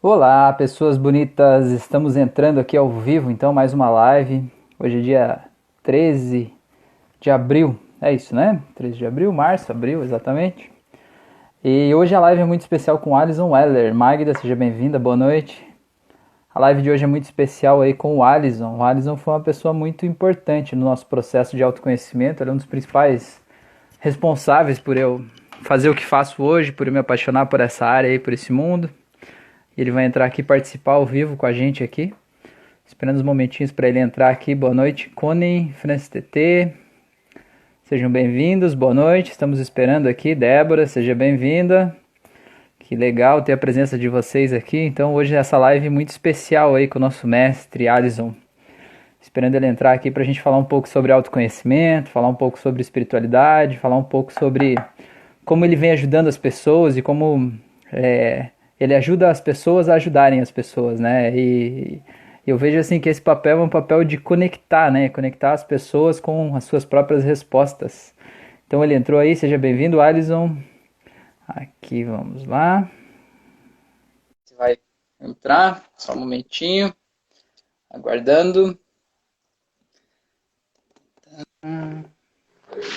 Olá, pessoas bonitas! Estamos entrando aqui ao vivo, então, mais uma live. Hoje é dia 13 de abril, é isso, né? 13 de abril, março, abril, exatamente. E hoje a live é muito especial com Alison Weller. Magda, seja bem-vinda, boa noite. A live de hoje é muito especial aí com o Alison. O Alison foi uma pessoa muito importante no nosso processo de autoconhecimento, ele é um dos principais responsáveis por eu fazer o que faço hoje, por eu me apaixonar por essa área aí, por esse mundo. Ele vai entrar aqui participar ao vivo com a gente aqui. Esperando uns momentinhos para ele entrar aqui. Boa noite, Cone, Francis TT. Sejam bem-vindos, boa noite. Estamos esperando aqui. Débora, seja bem-vinda. Que legal ter a presença de vocês aqui. Então, hoje essa live muito especial aí com o nosso mestre Alisson. Esperando ele entrar aqui para a gente falar um pouco sobre autoconhecimento, falar um pouco sobre espiritualidade, falar um pouco sobre como ele vem ajudando as pessoas e como é, ele ajuda as pessoas a ajudarem as pessoas, né? E eu vejo assim que esse papel é um papel de conectar, né? Conectar as pessoas com as suas próprias respostas. Então ele entrou aí, seja bem-vindo, Alisson. Aqui vamos lá. Você vai entrar, só um momentinho. Aguardando.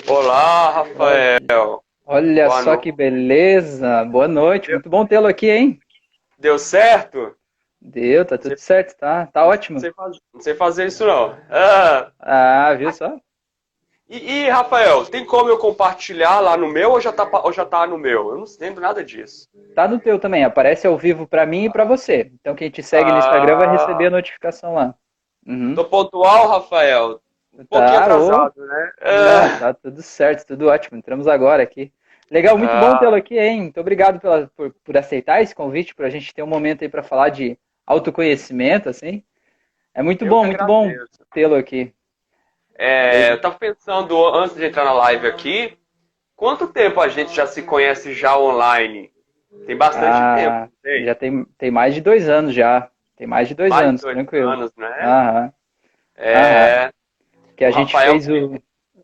Olá, Rafael. Olha Boa só no... que beleza. Boa noite. Muito bom tê-lo aqui, hein? Deu certo? Deu, tá tudo certo, tá, tá ótimo. Não sei, fazer, não sei fazer isso não. Ah, ah viu só? E, e, Rafael, tem como eu compartilhar lá no meu ou já, tá, ou já tá no meu? Eu não lembro nada disso. Tá no teu também, aparece ao vivo para mim e para você. Então quem te segue ah, no Instagram vai receber a notificação lá. Uhum. Tô pontual, Rafael. Um pouquinho tá, atrasado, ou... né? Não, tá tudo certo, tudo ótimo. Entramos agora aqui. Legal, muito ah. bom tê-lo aqui, hein? Muito obrigado pela, por, por aceitar esse convite, para a gente ter um momento aí para falar de autoconhecimento, assim. É muito eu bom, muito bom tê-lo aqui. É, eu estava pensando, antes de entrar na live aqui, quanto tempo a gente já se conhece já online? Tem bastante ah, tempo. Tem? Já tem, tem mais de dois anos já. Tem mais de dois mais anos, dois tranquilo. anos, né? Aham. É... Aham. Que a o gente Rafael fez o...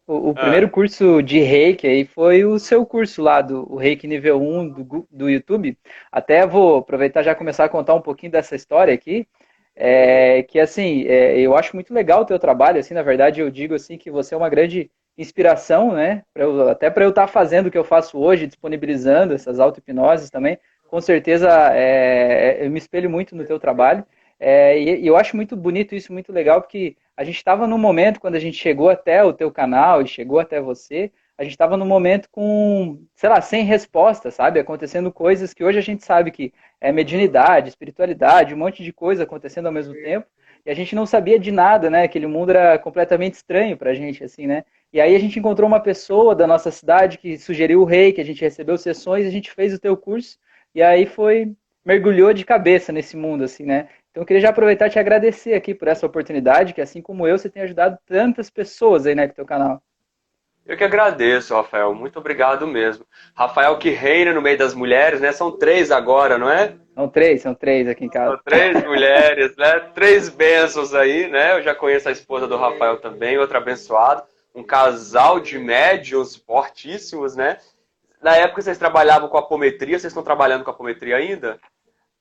O, o ah. primeiro curso de reiki aí foi o seu curso lá do reiki nível 1 do, do YouTube. Até vou aproveitar já começar a contar um pouquinho dessa história aqui. É, que assim, é, eu acho muito legal o teu trabalho, assim, na verdade eu digo assim que você é uma grande inspiração, né, pra eu, até para eu estar tá fazendo o que eu faço hoje, disponibilizando essas auto-hipnoses também, com certeza é, eu me espelho muito no teu trabalho, é, e, e, eu acho muito bonito isso, muito legal, porque a gente estava no momento, quando a gente chegou até o teu canal e chegou até você, a gente estava no momento com, sei lá, sem resposta, sabe? Acontecendo coisas que hoje a gente sabe que é mediunidade, espiritualidade, um monte de coisa acontecendo ao mesmo tempo, e a gente não sabia de nada, né? Aquele mundo era completamente estranho pra gente, assim, né? E aí a gente encontrou uma pessoa da nossa cidade que sugeriu o rei, que a gente recebeu sessões, a gente fez o teu curso, e aí foi mergulhou de cabeça nesse mundo, assim, né? Então eu queria já aproveitar e te agradecer aqui por essa oportunidade, que assim como eu, você tem ajudado tantas pessoas aí, né, com o teu canal. Eu que agradeço, Rafael. Muito obrigado mesmo. Rafael que reina no meio das mulheres, né? São três agora, não é? São três, são três aqui em casa. São três mulheres, né? Três bênçãos aí, né? Eu já conheço a esposa do Rafael também, outra abençoada. Um casal de médios fortíssimos, né? Na época vocês trabalhavam com apometria, vocês estão trabalhando com apometria ainda?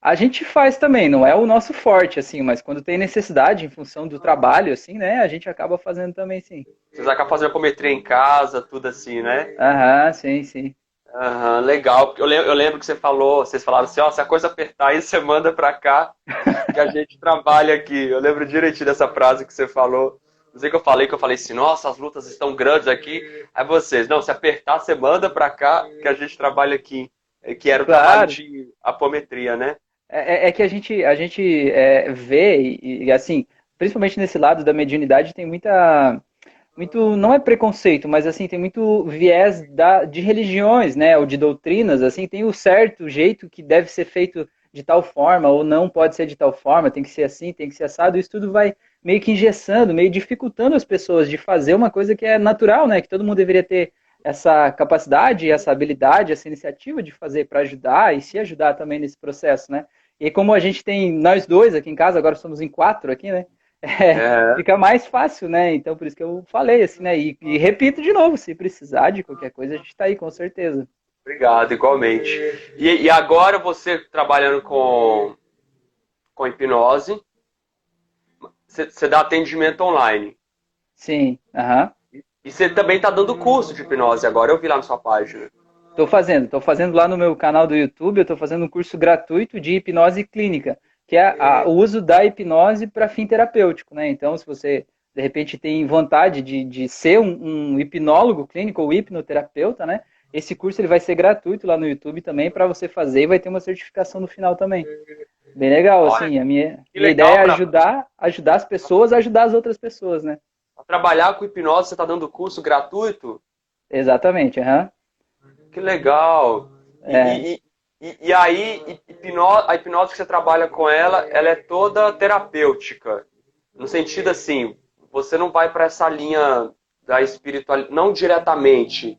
A gente faz também, não é o nosso forte, assim, mas quando tem necessidade em função do trabalho, assim, né, a gente acaba fazendo também, sim. Vocês acabam fazendo apometria em casa, tudo assim, né? Aham, sim, sim. Aham, legal. Eu lembro, eu lembro que você falou, vocês falaram assim, ó, se a coisa apertar aí, você manda pra cá, que a gente trabalha aqui. Eu lembro direitinho dessa frase que você falou. Não sei que eu falei, que eu falei assim, nossa, as lutas estão grandes aqui. Aí vocês, não, se apertar, você manda pra cá, que a gente trabalha aqui. Que era o claro. trabalho de apometria, né? É, é, é, que a gente, a gente é, vê, e, e, assim, principalmente nesse lado da mediunidade, tem muita. Muito, não é preconceito, mas assim, tem muito viés da, de religiões, né? Ou de doutrinas, assim, tem o certo jeito que deve ser feito de tal forma, ou não pode ser de tal forma, tem que ser assim, tem que ser assado. Isso tudo vai meio que engessando, meio dificultando as pessoas de fazer uma coisa que é natural, né? Que todo mundo deveria ter essa capacidade, essa habilidade, essa iniciativa de fazer para ajudar e se ajudar também nesse processo, né? E como a gente tem nós dois aqui em casa, agora somos em quatro aqui, né? É, é. Fica mais fácil, né? Então por isso que eu falei assim, né? E, e repito de novo, se precisar de qualquer coisa, a gente está aí, com certeza. Obrigado, igualmente. E, e, agora você trabalhando com com hipnose, você dá atendimento online. Sim, aham. Uhum. E você também está dando curso de hipnose agora, eu vi lá na sua página. Estou fazendo, estou fazendo lá no meu canal do YouTube, eu estou fazendo um curso gratuito de hipnose clínica, que é a, o uso da hipnose para fim terapêutico, né? Então, se você de repente tem vontade de, de ser um, um hipnólogo clínico ou hipnoterapeuta, né? Esse curso ele vai ser gratuito lá no YouTube também para você fazer e vai ter uma certificação no final também. Bem legal, Olha, assim, a minha, minha ideia é ajudar, ajudar as pessoas a ajudar as outras pessoas, né? Trabalhar com hipnose, você está dando curso gratuito? Exatamente, aham. Uhum. Que legal. É. E, e, e, aí, hipnose, a hipnose que você trabalha com ela, ela é toda terapêutica. No sentido assim, você não vai para essa linha da espiritualidade, não diretamente.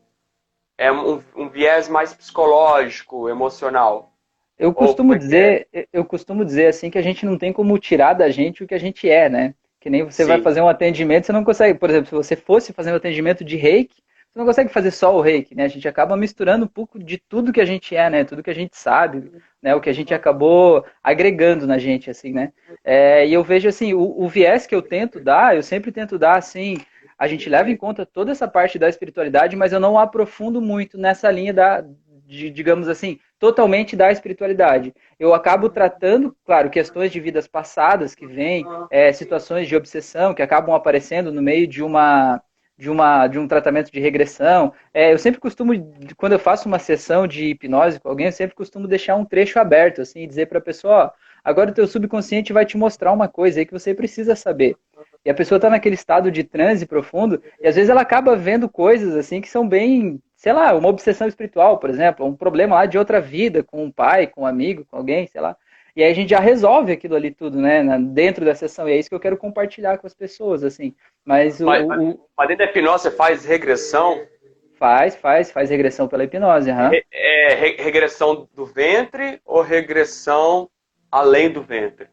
É um, um viés mais psicológico, emocional. Eu costumo dizer, eu costumo dizer assim que a gente não tem como tirar da gente o que a gente é, né? Que nem você Sim. vai fazer um atendimento, você não consegue, por exemplo, se você fosse fazer um atendimento de reiki, não consegue fazer só o reiki, né? A gente acaba misturando um pouco de tudo que a gente é, né? Tudo que a gente sabe, né? O que a gente acabou agregando na gente, assim, né? É, e eu vejo, assim, o, o viés que eu tento dar, eu sempre tento dar, assim, a gente leva em conta toda essa parte da espiritualidade, mas eu não aprofundo muito nessa linha da, de, digamos assim, totalmente da espiritualidade. Eu acabo tratando, claro, questões de vidas passadas que vêm, é, situações de obsessão que acabam aparecendo no meio de uma de, uma, de um tratamento de regressão. É, eu sempre costumo, quando eu faço uma sessão de hipnose com alguém, eu sempre costumo deixar um trecho aberto, assim, e dizer para a pessoa, ó, agora o teu subconsciente vai te mostrar uma coisa aí que você precisa saber. E a pessoa está naquele estado de transe profundo, e às vezes ela acaba vendo coisas, assim, que são bem sei lá, uma obsessão espiritual, por exemplo, um problema lá de outra vida, com um pai, com um amigo, com alguém, sei lá. E aí a gente já resolve aquilo ali tudo, né, dentro da sessão. E é isso que eu quero compartilhar com as pessoas, assim. Mas, mas, o, o... mas dentro da hipnose você faz regressão? Faz, faz, faz regressão pela hipnose. Uhum. É, é regressão do ventre ou regressão além do ventre?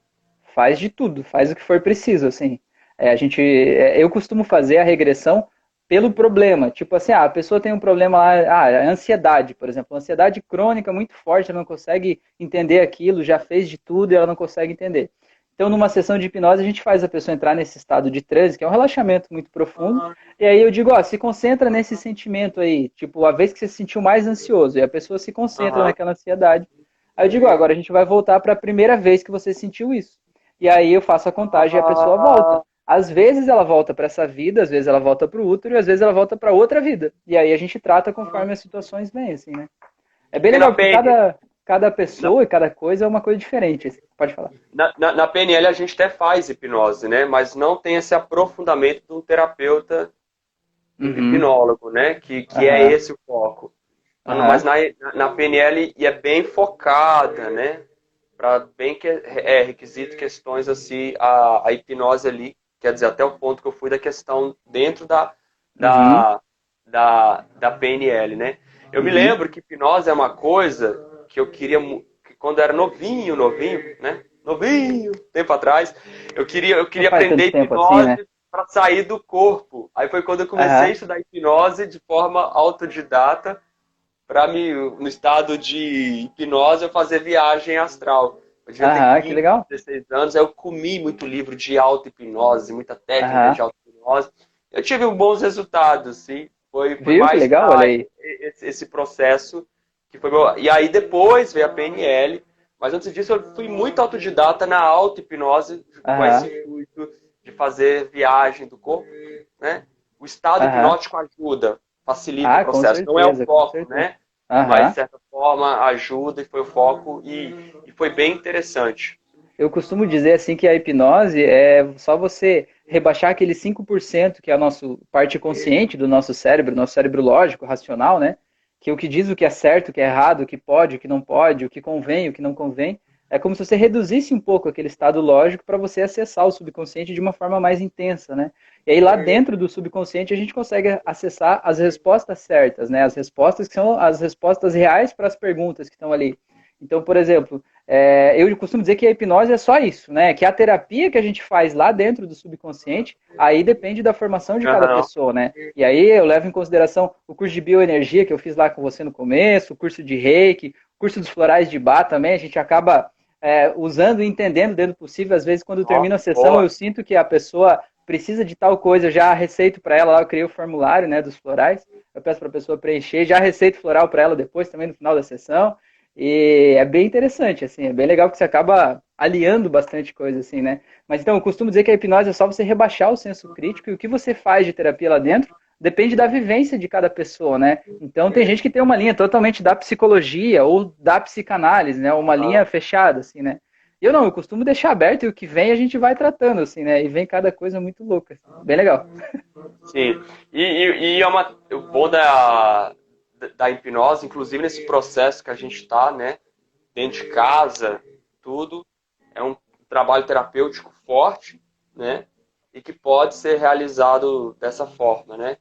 Faz de tudo, faz o que for preciso, assim. É, a gente, é, eu costumo fazer a regressão pelo problema. Tipo assim, ah, a pessoa tem um problema lá, ah, ansiedade, por exemplo, ansiedade crônica muito forte, ela não consegue entender aquilo, já fez de tudo e ela não consegue entender. Então, numa sessão de hipnose, a gente faz a pessoa entrar nesse estado de transe, que é um relaxamento muito profundo. Uhum. E aí eu digo, ó, se concentra nesse sentimento aí, tipo, a vez que você se sentiu mais ansioso, e a pessoa se concentra uhum. naquela ansiedade. Aí eu digo, ó, agora a gente vai voltar para a primeira vez que você sentiu isso. E aí eu faço a contagem e a pessoa volta. Às vezes ela volta para essa vida, às vezes ela volta para o útero e às vezes ela volta para outra vida. E aí a gente trata conforme as situações vêm, assim, né? É bem legal, porque cada, cada pessoa e cada coisa é uma coisa diferente. Assim. Pode falar. Na, na, na, PNL a gente até faz hipnose, né? Mas não tem esse aprofundamento de um terapeuta uhum. hipnólogo, né? Que, que uhum. é esse o foco. Uhum. Mas na, na PNL e é bem focada, né? Para bem que é, requisito questões assim, a, a hipnose ali quer dizer, até o ponto que eu fui da questão dentro da, da, uhum. da, da PNL, né? Eu uhum. me lembro que hipnose é uma coisa que eu queria, que quando eu era novinho, novinho, né? Novinho, tempo atrás, eu queria, eu queria aprender assim, hipnose assim, né? para sair do corpo. Aí foi quando eu comecei uhum. a estudar hipnose de forma autodidata, para me, no estado de hipnose, eu fazer viagem astral. Eu devia ah, 15, que legal. 16 anos, aí eu comi muito livro de auto-hipnose, muita técnica de auto-hipnose. Eu tive bons resultados, sim. Foi, foi Viu? mais legal, olha aí. Esse, esse, processo que foi meu... E aí depois veio a PNL, mas antes disso eu fui muito autodidata na auto-hipnose, com esse intuito de fazer viagem do corpo, né? O estado hipnótico ajuda, facilita ah, o processo. Certeza, Não é o foco, né? Uhum. Mas, de certa forma, ajuda e foi o foco e, e foi bem interessante. Eu costumo dizer assim que a hipnose é só você rebaixar aquele 5% que é a nossa parte consciente do nosso cérebro, nosso cérebro lógico, racional, né? Que é o que diz o que é certo, o que é errado, o que pode, o que não pode, o que convém, o que não convém. É como se você reduzisse um pouco aquele estado lógico para você acessar o subconsciente de uma forma mais intensa, né? E aí lá dentro do subconsciente a gente consegue acessar as respostas certas, né? As respostas que são as respostas reais para as perguntas que estão ali. Então, por exemplo, é, eu costumo dizer que a hipnose é só isso, né? Que a terapia que a gente faz lá dentro do subconsciente, aí depende da formação de cada uhum. pessoa, né? E aí eu levo em consideração o curso de bioenergia que eu fiz lá com você no começo, o curso de reiki, o curso dos florais de bar também, a gente acaba é, usando e entendendo dentro do possível. Às vezes, quando termina a sessão, eu sinto que a pessoa precisa de tal coisa, eu já receito para ela, eu criei o formulário né, dos florais, eu peço para a pessoa preencher, já receito floral para ela depois, também no final da sessão. E é bem interessante, assim, é bem legal que você acaba aliando bastante coisa, assim, né? Mas então, eu costumo dizer que a hipnose é só você rebaixar o senso crítico e o que você faz de terapia lá dentro depende da vivência de cada pessoa, né? Então tem gente que tem uma linha totalmente da psicologia ou da psicanálise, né? Uma linha fechada, assim, né? Eu não, eu costumo deixar aberto e o que vem a gente vai tratando, assim, né? E vem cada coisa muito louca. Assim. Bem legal. Sim. E, e, e é uma, o bom da, da hipnose, inclusive nesse processo que a gente está, né? Dentro de casa, tudo. É um trabalho terapêutico forte, né? E que pode ser realizado dessa forma, né?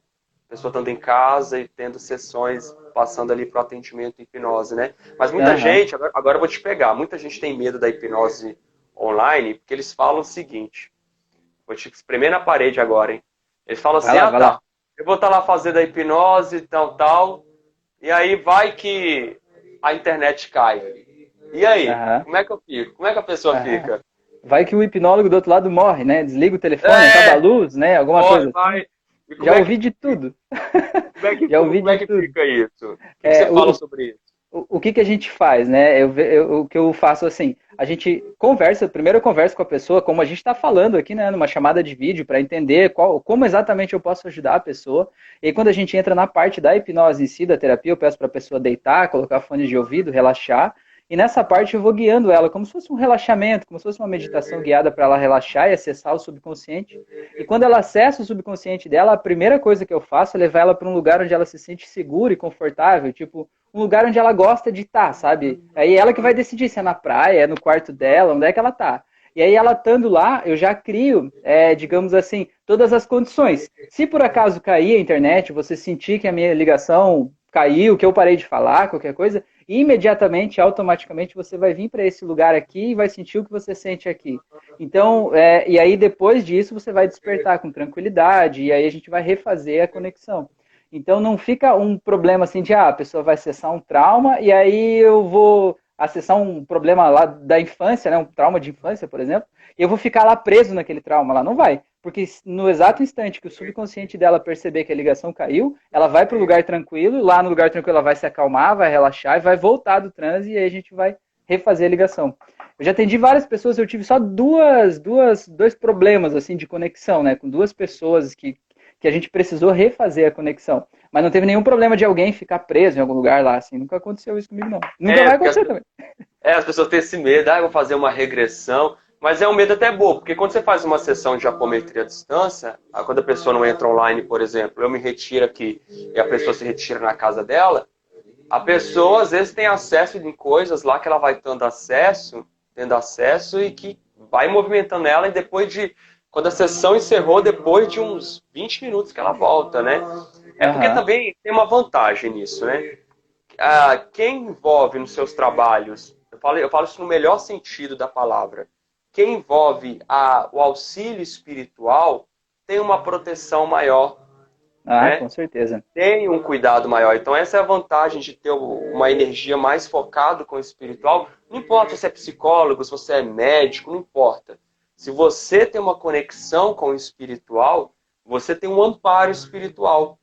A pessoa estando em casa e tendo sessões passando ali para o atendimento hipnose, né? Mas muita uhum. gente, agora, agora eu vou te pegar, muita gente tem medo da hipnose online porque eles falam o seguinte, vou te espremer na parede agora, hein? Eles falam assim, lá, ah, tá, eu vou estar tá lá fazendo a hipnose, tal, tal, e aí vai que a internet cai. E aí, uhum. como é que eu fico? Como é que a pessoa uhum. fica? Vai que o hipnólogo do outro lado morre, né? Desliga o telefone, é, acaba a luz, né? Alguma morre, coisa. Vai. Já é ouvi que... de tudo. Como é que, Já ouvi como é que tudo. fica isso? O que, é, você fala sobre isso? O, o que, que a gente faz, né? Eu, eu, o que eu faço assim, a gente conversa, primeiro eu converso com a pessoa, como a gente está falando aqui, né? Numa chamada de vídeo, para entender qual, como exatamente eu posso ajudar a pessoa. E aí, quando a gente entra na parte da hipnose em si, da terapia, eu peço para a pessoa deitar, colocar fone de ouvido, relaxar. E nessa parte eu vou guiando ela, como se fosse um relaxamento, como se fosse uma meditação guiada para ela relaxar e acessar o subconsciente. E quando ela acessa o subconsciente dela, a primeira coisa que eu faço é levar ela para um lugar onde ela se sente segura e confortável, tipo um lugar onde ela gosta de estar, tá, sabe? Aí ela que vai decidir se é na praia, é no quarto dela, onde é que ela tá. E aí ela estando lá, eu já crio, é, digamos assim, todas as condições. Se por acaso cair a internet, você sentir que a minha ligação caiu, que eu parei de falar, qualquer coisa, imediatamente, automaticamente, você vai vir para esse lugar aqui e vai sentir o que você sente aqui. Então, é, e aí depois disso você vai despertar com tranquilidade e aí a gente vai refazer a conexão. Então não fica um problema assim de ah, a pessoa vai acessar um trauma e aí eu vou acessar um problema lá da infância, né, um trauma de infância, por exemplo, e eu vou ficar lá preso naquele trauma lá, não vai. Porque no exato instante que o subconsciente dela perceber que a ligação caiu, ela vai para o lugar tranquilo, lá no lugar tranquilo ela vai se acalmar, vai relaxar e vai voltar do transe e aí a gente vai refazer a ligação. Eu já atendi várias pessoas, eu tive só duas, duas, dois problemas assim de conexão, né, com duas pessoas que, que a gente precisou refazer a conexão. Mas não teve nenhum problema de alguém ficar preso em algum lugar lá, assim. Nunca aconteceu isso comigo, não. Nunca é, vai acontecer as, também. É, as pessoas têm esse medo, ah, eu vou fazer uma regressão. Mas é um medo até bom, porque quando você faz uma sessão de apometria à distância, quando a pessoa não entra online, por exemplo, eu me retiro aqui e a pessoa se retira na casa dela, a pessoa às vezes tem acesso em coisas lá que ela vai tendo acesso, tendo acesso e que vai movimentando ela e depois de quando a sessão encerrou, depois de uns 20 minutos que ela volta, né? É porque uhum. também tem uma vantagem nisso, né? Ah, quem envolve nos seus trabalhos, eu falo, eu falo isso no melhor sentido da palavra, que envolve a, o auxílio espiritual tem uma proteção maior. Ah, né? com certeza. Tem um cuidado maior. Então, essa é a vantagem de ter uma energia mais focada com o espiritual. Não importa se é psicólogo, se você é médico, não importa. Se você tem uma conexão com o espiritual, você tem um amparo espiritual.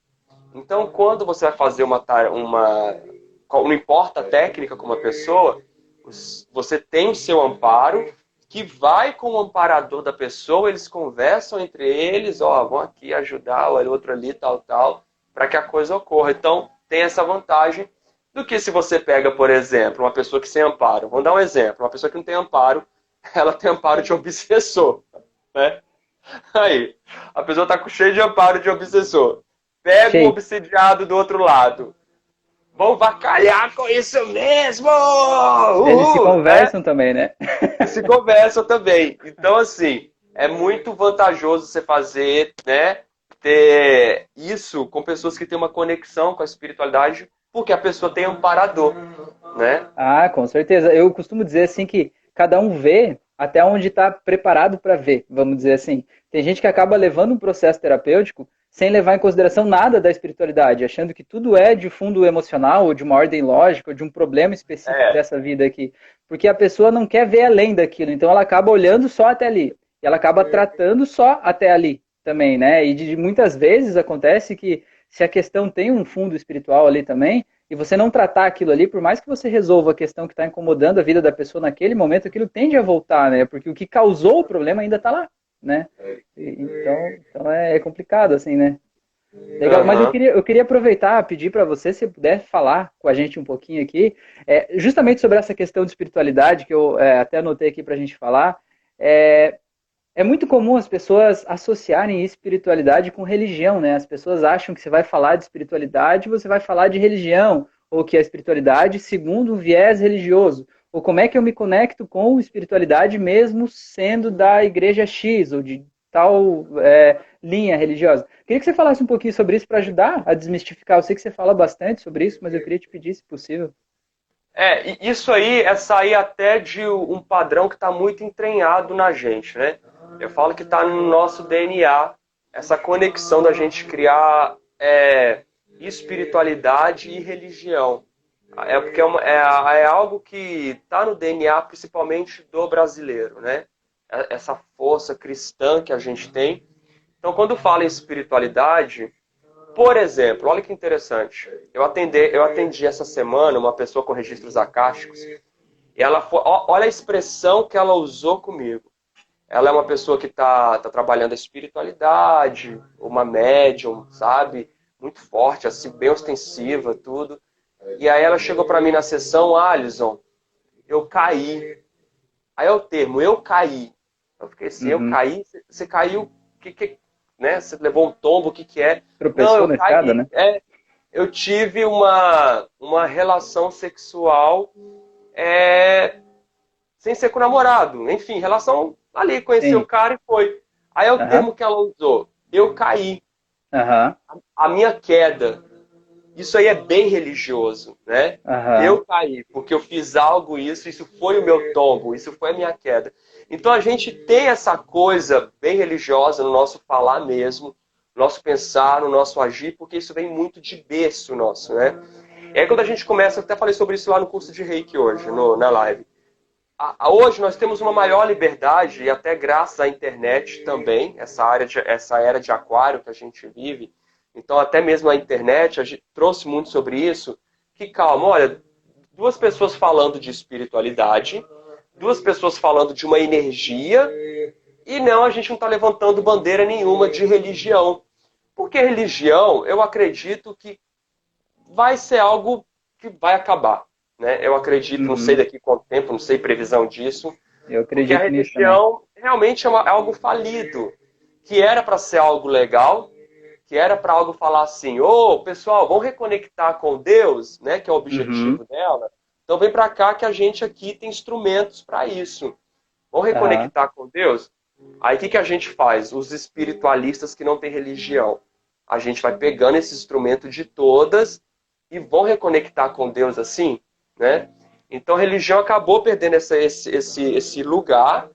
Então, quando você vai fazer uma. uma não importa a técnica com uma pessoa, você tem o seu amparo que vai com o amparador da pessoa, eles conversam entre eles, ó, vão aqui ajudar, o outro ali, tal, tal, para que a coisa ocorra. Então, tem essa vantagem do que se você pega, por exemplo, uma pessoa que sem amparo. Vamos dar um exemplo. Uma pessoa que não tem amparo, ela tem amparo de obsessor, né? Aí, a pessoa está cheia de amparo de obsessor. Pega Sim. o obsidiado do outro lado. Vão vacalhar com isso mesmo! Uhul, Eles se conversam né? também, né? Se conversam também. Então, assim, é muito vantajoso você fazer, né? Ter isso com pessoas que têm uma conexão com a espiritualidade, porque a pessoa tem um parador, né? Ah, com certeza. Eu costumo dizer assim que cada um vê até onde está preparado para ver, vamos dizer assim. Tem gente que acaba levando um processo terapêutico sem levar em consideração nada da espiritualidade, achando que tudo é de fundo emocional, ou de uma ordem lógica, ou de um problema específico é. dessa vida aqui. Porque a pessoa não quer ver além daquilo, então ela acaba olhando só até ali. E ela acaba tratando só até ali também, né? E de, muitas vezes acontece que se a questão tem um fundo espiritual ali também, e você não tratar aquilo ali, por mais que você resolva a questão que está incomodando a vida da pessoa naquele momento, aquilo tende a voltar, né? Porque o que causou o problema ainda está lá né? Então, então é complicado, assim, né? Legal, uhum. mas eu queria, eu queria aproveitar, pedir para você, se puder falar com a gente um pouquinho aqui, é, justamente sobre essa questão de espiritualidade, que eu é, até anotei aqui para a gente falar. É, é muito comum as pessoas associarem espiritualidade com religião, né? As pessoas acham que você vai falar de espiritualidade, você vai falar de religião, ou que a espiritualidade segundo um viés religioso ou como é que eu me conecto com espiritualidade mesmo sendo da igreja X ou de tal é, linha religiosa. Queria que você falasse um pouquinho sobre isso para ajudar a desmistificar. Eu sei que você fala bastante sobre isso, mas eu queria te pedir, se possível. É, isso aí é sair até de um padrão que está muito entranhado na gente, né? Eu falo que está no nosso DNA essa conexão da gente criar é, espiritualidade e religião. É porque é, uma, é, é algo que está no DNA, principalmente do brasileiro, né? É, essa força cristã que a gente tem. Então, quando fala em espiritualidade, por exemplo, olha que interessante. Eu atendi, eu atendi essa semana uma pessoa com registros acásticos. E ela foi, olha a expressão que ela usou comigo. Ela é uma pessoa que está tá trabalhando a espiritualidade, uma médium, sabe? Muito forte, assim, bem ostensiva, tudo. E aí ela chegou para mim na sessão, Alisson, eu caí. Aí é o termo, eu caí. Eu fiquei assim, uhum. eu caí, você caiu, que, que, né? Você levou um tombo, o que, que é? Tropeçou Não, eu na caí, escada, né? É, eu tive uma, uma relação sexual é, sem ser com o namorado. Enfim, relação ali, conheci Sim. o cara e foi. Aí é o uhum. termo que ela usou. Eu caí. Uhum. A, a minha queda. Isso aí é bem religioso, né? Uhum. Eu caí porque eu fiz algo isso, isso foi o meu tombo, isso foi a minha queda. Então a gente tem essa coisa bem religiosa no nosso falar mesmo, no nosso pensar, no nosso agir, porque isso vem muito de berço nosso, né? Aí quando a gente começa, eu até falei sobre isso lá no curso de Reiki hoje, no, na live. A, a, hoje nós temos uma maior liberdade, e até graças à internet também, essa, área de, essa era de aquário que a gente vive, então, até mesmo a internet a gente trouxe muito sobre isso. Que calma, olha, duas pessoas falando de espiritualidade, duas pessoas falando de uma energia, e não, a gente não está levantando bandeira nenhuma de religião. Porque religião, eu acredito que vai ser algo que vai acabar. Né? Eu acredito, uhum. não sei daqui quanto tempo, não sei previsão disso. Eu acredito porque a religião realmente é uma, é algo falido, que era para ser algo legal, que era para algo falar assim, ô oh, pessoal, vamos reconectar com Deus, né, que é o objetivo uhum. dela. Então vem para cá que a gente aqui tem instrumentos para isso. Vamos reconectar uhum. com Deus? Aí o que, que a gente faz? Os espiritualistas que não têm religião. A gente vai pegando esse instrumento de todas e vão reconectar com Deus assim, né? Então a religião acabou perdendo essa, esse, esse, esse lugar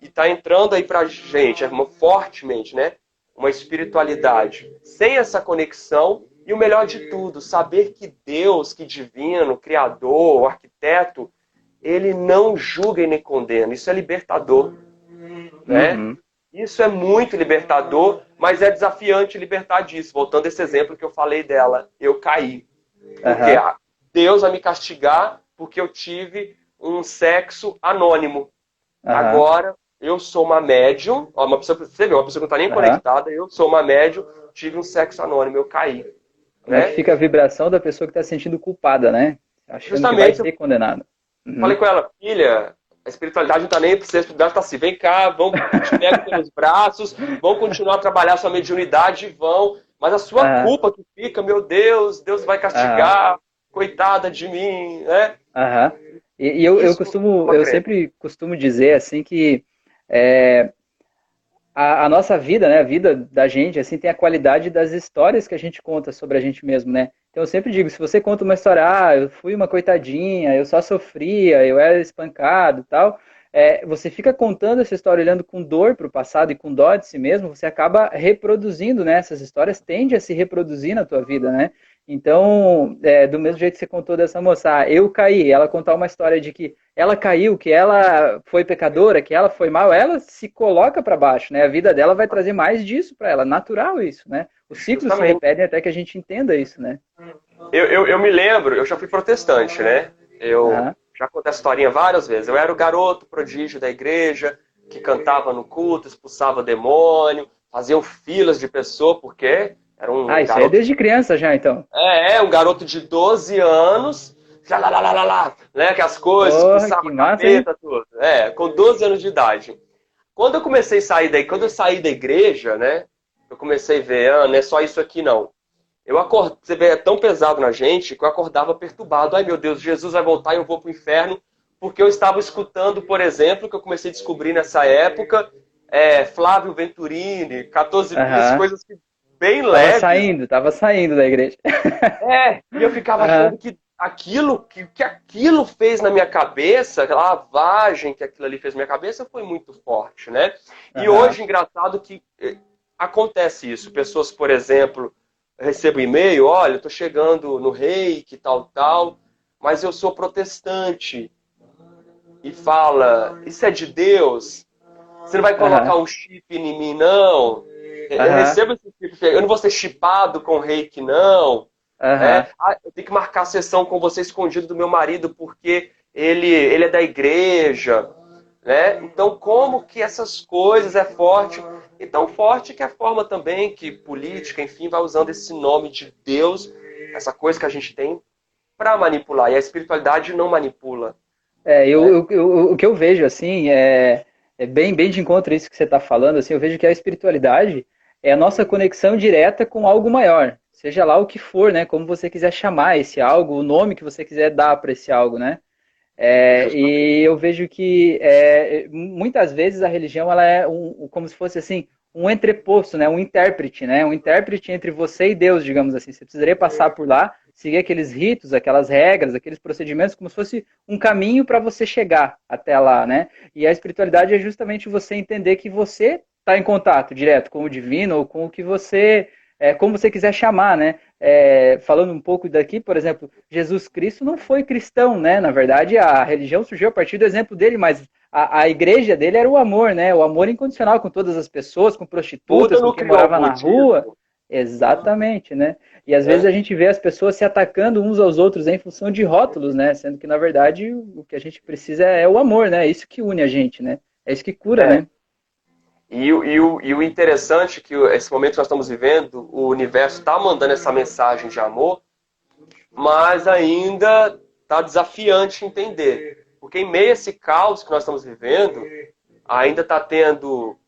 e está entrando aí para gente fortemente, né? Uma espiritualidade sem essa conexão e o melhor de tudo, saber que Deus, que divino, criador, arquiteto, ele não julga e nem condena. Isso é libertador, né? Uhum. Isso é muito libertador, mas é desafiante libertar disso. Voltando a esse exemplo que eu falei dela, eu caí. Porque uhum. Deus vai me castigar porque eu tive um sexo anônimo. Uhum. Agora eu sou uma médium, ó, uma pessoa, você vê, uma pessoa que não está nem uhum. conectada, eu sou uma médium, tive um sexo anônimo, eu caí. Como né? é que fica a vibração da pessoa que está se sentindo culpada, né? Achando Justamente, que vai ser condenada. Uhum. Falei com ela, filha, a espiritualidade não está nem para você, a espiritualidade está assim, vem cá, vamos, te pega pelos braços, vão continuar a trabalhar a sua mediunidade, vão, mas a sua uhum. culpa que fica, meu Deus, Deus vai castigar, coitada de mim, né? Aham. E, e eu, eu costumo, eu sempre costumo dizer assim que é, a, a, nossa vida, né, a vida da gente, assim, tem a qualidade das histórias que a gente conta sobre a gente mesmo, né? Então eu sempre digo, se você conta uma história, ah, eu fui uma coitadinha, eu só sofria, eu era espancado tal, é, você fica contando essa história, olhando com dor para o passado e com dó de si mesmo, você acaba reproduzindo, né? Essas histórias tendem a se reproduzir na tua vida, né? Então, é, do mesmo jeito que você contou dessa moça, ah, eu caí, ela contar uma história de que ela caiu, que ela foi pecadora, que ela foi mal, ela se coloca para baixo, né? A vida dela vai trazer mais disso para ela, natural isso, né? Os ciclos Justamente. se repetem até que a gente entenda isso, né? Eu, eu, eu me lembro, eu já fui protestante, né? Eu uhum. já contei essa historinha várias vezes. Eu era o garoto prodígio da igreja, que cantava no culto, expulsava demônio, faziam filas de pessoa, porque era um ah, isso garoto... é desde criança já, então. É, é, um garoto de 12 anos, lá, lá, lá, lá, lá, né, que as coisas, Porra, que massa, capeta, tudo. É, com 12 anos de idade. Quando eu comecei a sair daí, quando eu saí da igreja, né, eu comecei a ver, ah, não é só isso aqui não. Eu acordo, você vê, é tão pesado na gente que eu acordava perturbado. Ai meu Deus, Jesus vai voltar e eu vou pro inferno. Porque eu estava escutando, por exemplo, que eu comecei a descobrir nessa época, é, Flávio Venturini, 14 uhum. coisas que bem leve. Tava saindo, tava saindo da igreja. É, e eu ficava achando que aquilo que, que aquilo fez na minha cabeça, aquela lavagem que aquilo ali fez na minha cabeça foi muito forte, né? E uhum. hoje, engraçado que eh, acontece isso. Pessoas, por exemplo, recebem e-mail, olha, eu tô chegando no reiki, tal, tal, mas eu sou protestante. E fala, isso é de Deus? Você não vai colocar uhum. um chip em mim, não? Uhum. Eu recebo esse tipo, eu não vou ser chipado com reiki, não. Uhum. Né? Ah, eu tenho que marcar a sessão com você escondido do meu marido porque ele, ele é da igreja. Né? Então, como que essas coisas é forte? E tão forte que a forma também que política, enfim, vai usando esse nome de Deus, essa coisa que a gente tem, para manipular. E a espiritualidade não manipula. É, eu, né? eu, eu, o que eu vejo, assim, é, é bem, bem de encontro isso que você está falando, assim, eu vejo que a espiritualidade, é a nossa conexão direta com algo maior, seja lá o que for, né? Como você quiser chamar esse algo, o nome que você quiser dar para esse algo, né? É, e eu vejo que é, muitas vezes a religião ela é um, como se fosse assim um entreposto, né? Um intérprete, né? Um intérprete entre você e Deus, digamos assim. Você precisaria passar por lá, seguir aqueles ritos, aquelas regras, aqueles procedimentos, como se fosse um caminho para você chegar até lá, né? E a espiritualidade é justamente você entender que você está em contato direto com o divino ou com o que você, é, como você quiser chamar, né? É, falando um pouco daqui, por exemplo, Jesus Cristo não foi cristão, né? Na verdade, a religião surgiu a partir do exemplo dele, mas a, a igreja dele era o amor, né? O amor incondicional com todas as pessoas, com prostitutas, com quem morava na rua. Exatamente, né? E às é. vezes a gente vê as pessoas se atacando uns aos outros em função de rótulos, né? Sendo que, na verdade, o que a gente precisa é o amor, né? É isso que une a gente, né? É isso que cura, é. né? E, e, o, e o interessante é que esse momento que nós estamos vivendo, o universo está mandando essa mensagem de amor, mas ainda está desafiante entender. Porque em meio a esse caos que nós estamos vivendo, ainda está tendo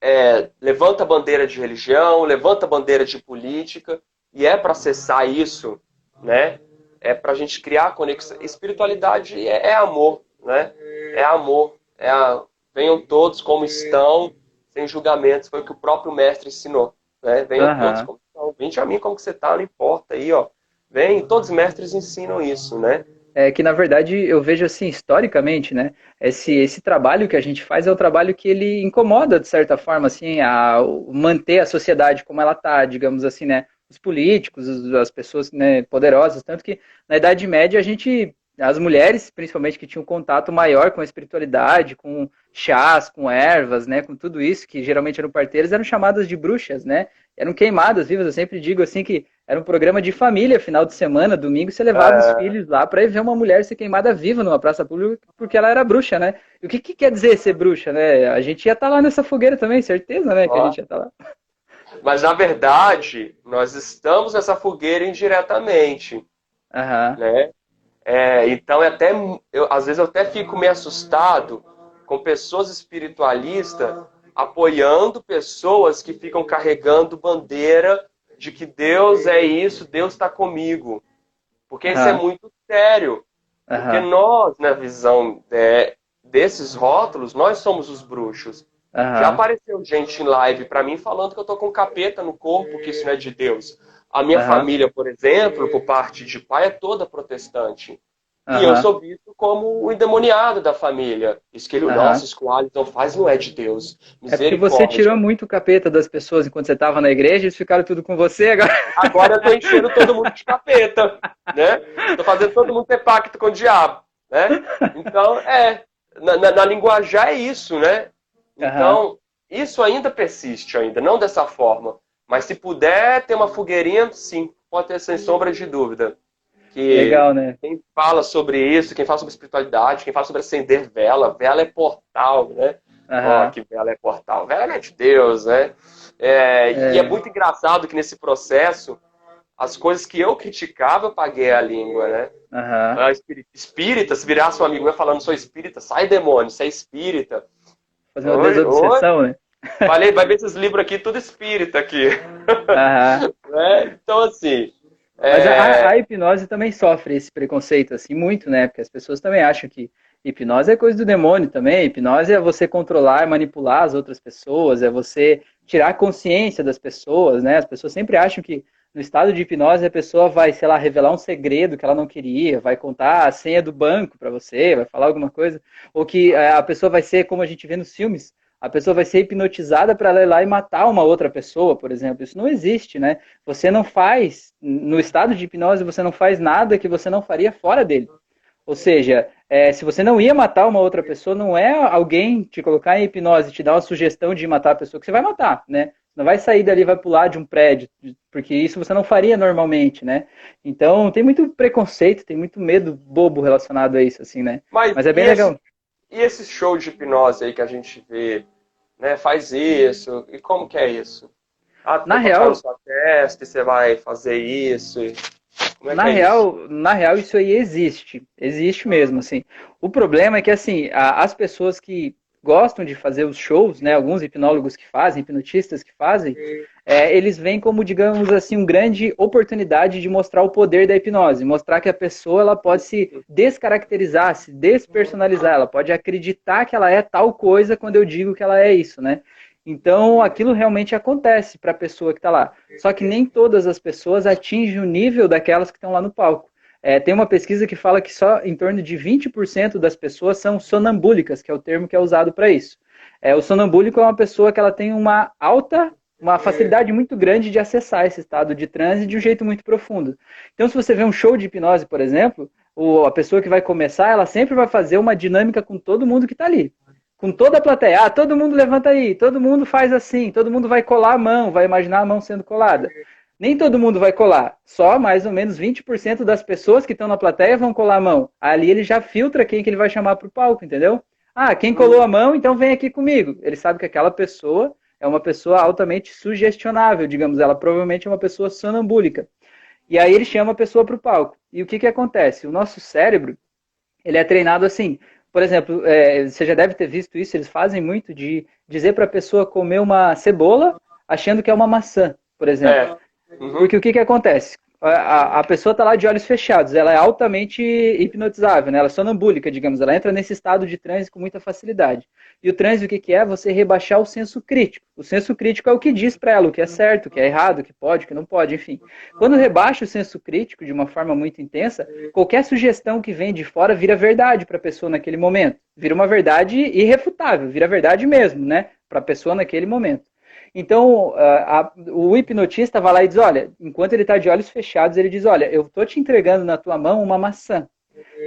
é, levanta a bandeira de religião, levanta a bandeira de política, e é para acessar isso, né? É para a gente criar conexão. Espiritualidade é, é amor, né? É amor. É a, venham todos como estão, sem julgamentos, foi o que o próprio mestre ensinou. Né? Venham uhum. todos como estão. Vem a mim como que você está, não importa aí, ó. Vem, todos os mestres ensinam isso, né? É que na verdade eu vejo assim historicamente, né? Esse esse trabalho que a gente faz é um trabalho que ele incomoda de certa forma assim a manter a sociedade como ela tá, digamos assim, né? Os políticos, as pessoas né, poderosas, tanto que na Idade Média a gente as mulheres, principalmente, que tinham contato maior com a espiritualidade, com chás, com ervas, né, com tudo isso, que geralmente eram parteiras, eram chamadas de bruxas, né? Eram queimadas vivas. Eu sempre digo assim que era um programa de família, final de semana, domingo, você levava é... os filhos lá para ver uma mulher ser queimada viva numa praça pública porque ela era bruxa, né? E o que, que quer dizer ser bruxa, né? A gente ia estar tá lá nessa fogueira também, certeza, né? Que a gente ia estar tá lá. Mas na verdade, nós estamos nessa fogueira indiretamente. Uhum. Né? É, então, é até, eu, às vezes eu até fico meio assustado com pessoas espiritualistas apoiando pessoas que ficam carregando bandeira de que Deus é isso, Deus está comigo. Porque isso é muito sério. Porque nós, na visão de, desses rótulos, nós somos os bruxos. Já apareceu gente em live para mim falando que eu tô com capeta no corpo, que isso não é de Deus. A minha uhum. família, por exemplo, por parte de pai, é toda protestante. Uhum. E eu sou visto como o endemoniado da família. Isso que ele, uhum. nossa, isso que o Alisson faz não é de Deus. É porque você tirou muito o capeta das pessoas enquanto você estava na igreja, eles ficaram tudo com você agora. Agora eu tô enchendo todo mundo de capeta, né? Tô fazendo todo mundo ter pacto com o diabo, né? Então, é, na, na, na linguajar é isso, né? Então, uhum. isso ainda persiste ainda, não dessa forma. Mas se puder ter uma fogueirinha, sim, pode ter sem sombra de dúvida. Que Legal, né? Quem fala sobre isso, quem fala sobre espiritualidade, quem fala sobre acender vela, vela é portal, né? Uhum. Oh, que vela é portal. Vela é de Deus, né? É, é. E é muito engraçado que nesse processo, as coisas que eu criticava, eu paguei a língua, né? Uhum. Espírita, se virasse um amigo meu falando, sou espírita, sai demônio, você é espírita. Fazer uma desobsessão, né? Falei, vai ver esses livros aqui, tudo espírita aqui. Uhum. É, então, assim, mas a, é. a, hipnose também sofre esse preconceito, assim, muito, né? Porque as pessoas também acham que hipnose é coisa do demônio também. Hipnose é você controlar, manipular as outras pessoas, é você tirar a consciência das pessoas, né? As pessoas sempre acham que no estado de hipnose a pessoa vai, sei lá, revelar um segredo que ela não queria, vai contar a senha do banco para você, vai falar alguma coisa, ou que é, a pessoa vai ser como a gente vê nos filmes, a pessoa vai ser hipnotizada para ela ir lá e matar uma outra pessoa, por exemplo. Isso não existe, né? Você não faz, no estado de hipnose, você não faz nada que você não faria fora dele. Ou seja, é, se você não ia matar uma outra pessoa, não é alguém te colocar em hipnose, te dar uma sugestão de matar a pessoa que você vai matar, né? Você não vai sair dali e vai pular de um prédio, porque isso você não faria normalmente, né? Então, tem muito preconceito, tem muito medo bobo relacionado a isso, assim, né? Mas, Mas é bem legal. E esse show de hipnose aí que a gente vê né? Faz isso. E como que é isso? Ah, na real, sua testa, você vai fazer isso. É na é real, isso? na real isso aí existe, existe mesmo, assim. O problema é que assim, as pessoas que gostam de fazer os shows, né? Alguns hipnólogos que fazem, hipnotistas que fazem, é, eles veem como, digamos assim, uma grande oportunidade de mostrar o poder da hipnose, mostrar que a pessoa ela pode se descaracterizar, se despersonalizar, ela pode acreditar que ela é tal coisa quando eu digo que ela é isso, né? Então, aquilo realmente acontece para a pessoa que está lá. Só que nem todas as pessoas atingem o nível daquelas que estão lá no palco. É, tem uma pesquisa que fala que só em torno de 20% das pessoas são sonambúlicas, que é o termo que é usado para isso. É, o sonambúlico é uma pessoa que ela tem uma alta, uma facilidade muito grande de acessar esse estado de transe de um jeito muito profundo. Então, se você vê um show de hipnose, por exemplo, a pessoa que vai começar, ela sempre vai fazer uma dinâmica com todo mundo que está ali. Com toda a plateia. Ah, todo mundo levanta aí, todo mundo faz assim, todo mundo vai colar a mão, vai imaginar a mão sendo colada. Nem todo mundo vai colar, só mais ou menos 20% das pessoas que estão na plateia vão colar a mão. Ali ele já filtra quem que ele vai chamar para o palco, entendeu? Ah, quem colou a mão, então vem aqui comigo. Ele sabe que aquela pessoa é uma pessoa altamente sugestionável, digamos, ela provavelmente é uma pessoa sonambúlica. E aí ele chama a pessoa para o palco. E o que, que acontece? O nosso cérebro, ele é treinado assim. Por exemplo, é, você já deve ter visto isso, eles fazem muito de dizer para a pessoa comer uma cebola achando que é uma maçã, por exemplo. É. Uhum. Porque o que, que acontece? A, a pessoa está lá de olhos fechados, ela é altamente hipnotizável, né? ela é sonambúlica, digamos, ela entra nesse estado de transe com muita facilidade. E o transe, o que, que é? Você rebaixar o senso crítico. O senso crítico é o que diz para ela o que é certo, o que é errado, o que pode, o que não pode, enfim. Quando rebaixa o senso crítico de uma forma muito intensa, qualquer sugestão que vem de fora vira verdade para a pessoa naquele momento. Vira uma verdade irrefutável, vira verdade mesmo, né? Para a pessoa naquele momento. Então, a, a, o hipnotista vai lá e diz: olha, enquanto ele está de olhos fechados, ele diz: olha, eu estou te entregando na tua mão uma maçã.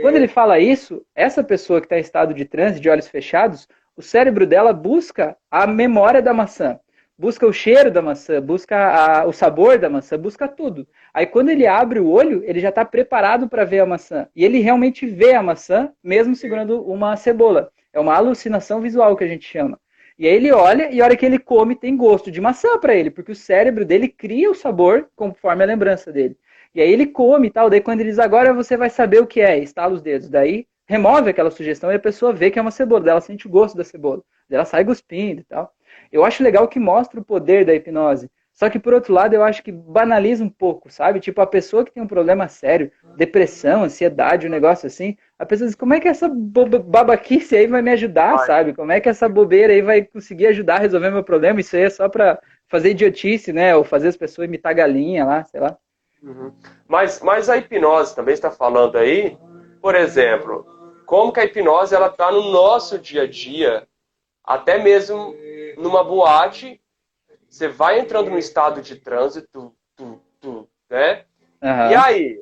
Quando ele fala isso, essa pessoa que está em estado de transe, de olhos fechados, o cérebro dela busca a memória da maçã, busca o cheiro da maçã, busca a, o sabor da maçã, busca tudo. Aí quando ele abre o olho, ele já está preparado para ver a maçã. E ele realmente vê a maçã, mesmo segurando uma cebola. É uma alucinação visual que a gente chama. E aí ele olha e a hora que ele come tem gosto de maçã para ele, porque o cérebro dele cria o sabor conforme a lembrança dele. E aí ele come e tal, daí quando ele diz agora você vai saber o que é, estala os dedos. Daí remove aquela sugestão e a pessoa vê que é uma cebola, ela sente o gosto da cebola, ela sai cuspindo e tal. Eu acho legal que mostra o poder da hipnose. Só que, por outro lado, eu acho que banaliza um pouco, sabe? Tipo, a pessoa que tem um problema sério, depressão, ansiedade, um negócio assim, a pessoa diz, como é que essa babaquice aí vai me ajudar, vai. sabe? Como é que essa bobeira aí vai conseguir ajudar a resolver meu problema? Isso aí é só pra fazer idiotice, né? Ou fazer as pessoas imitar galinha lá, sei lá. Uhum. Mas, mas a hipnose também está falando aí, por exemplo, como que a hipnose ela está no nosso dia a dia, até mesmo numa boate, você vai entrando no estado de trânsito, tu, tu, né? Uhum. E aí,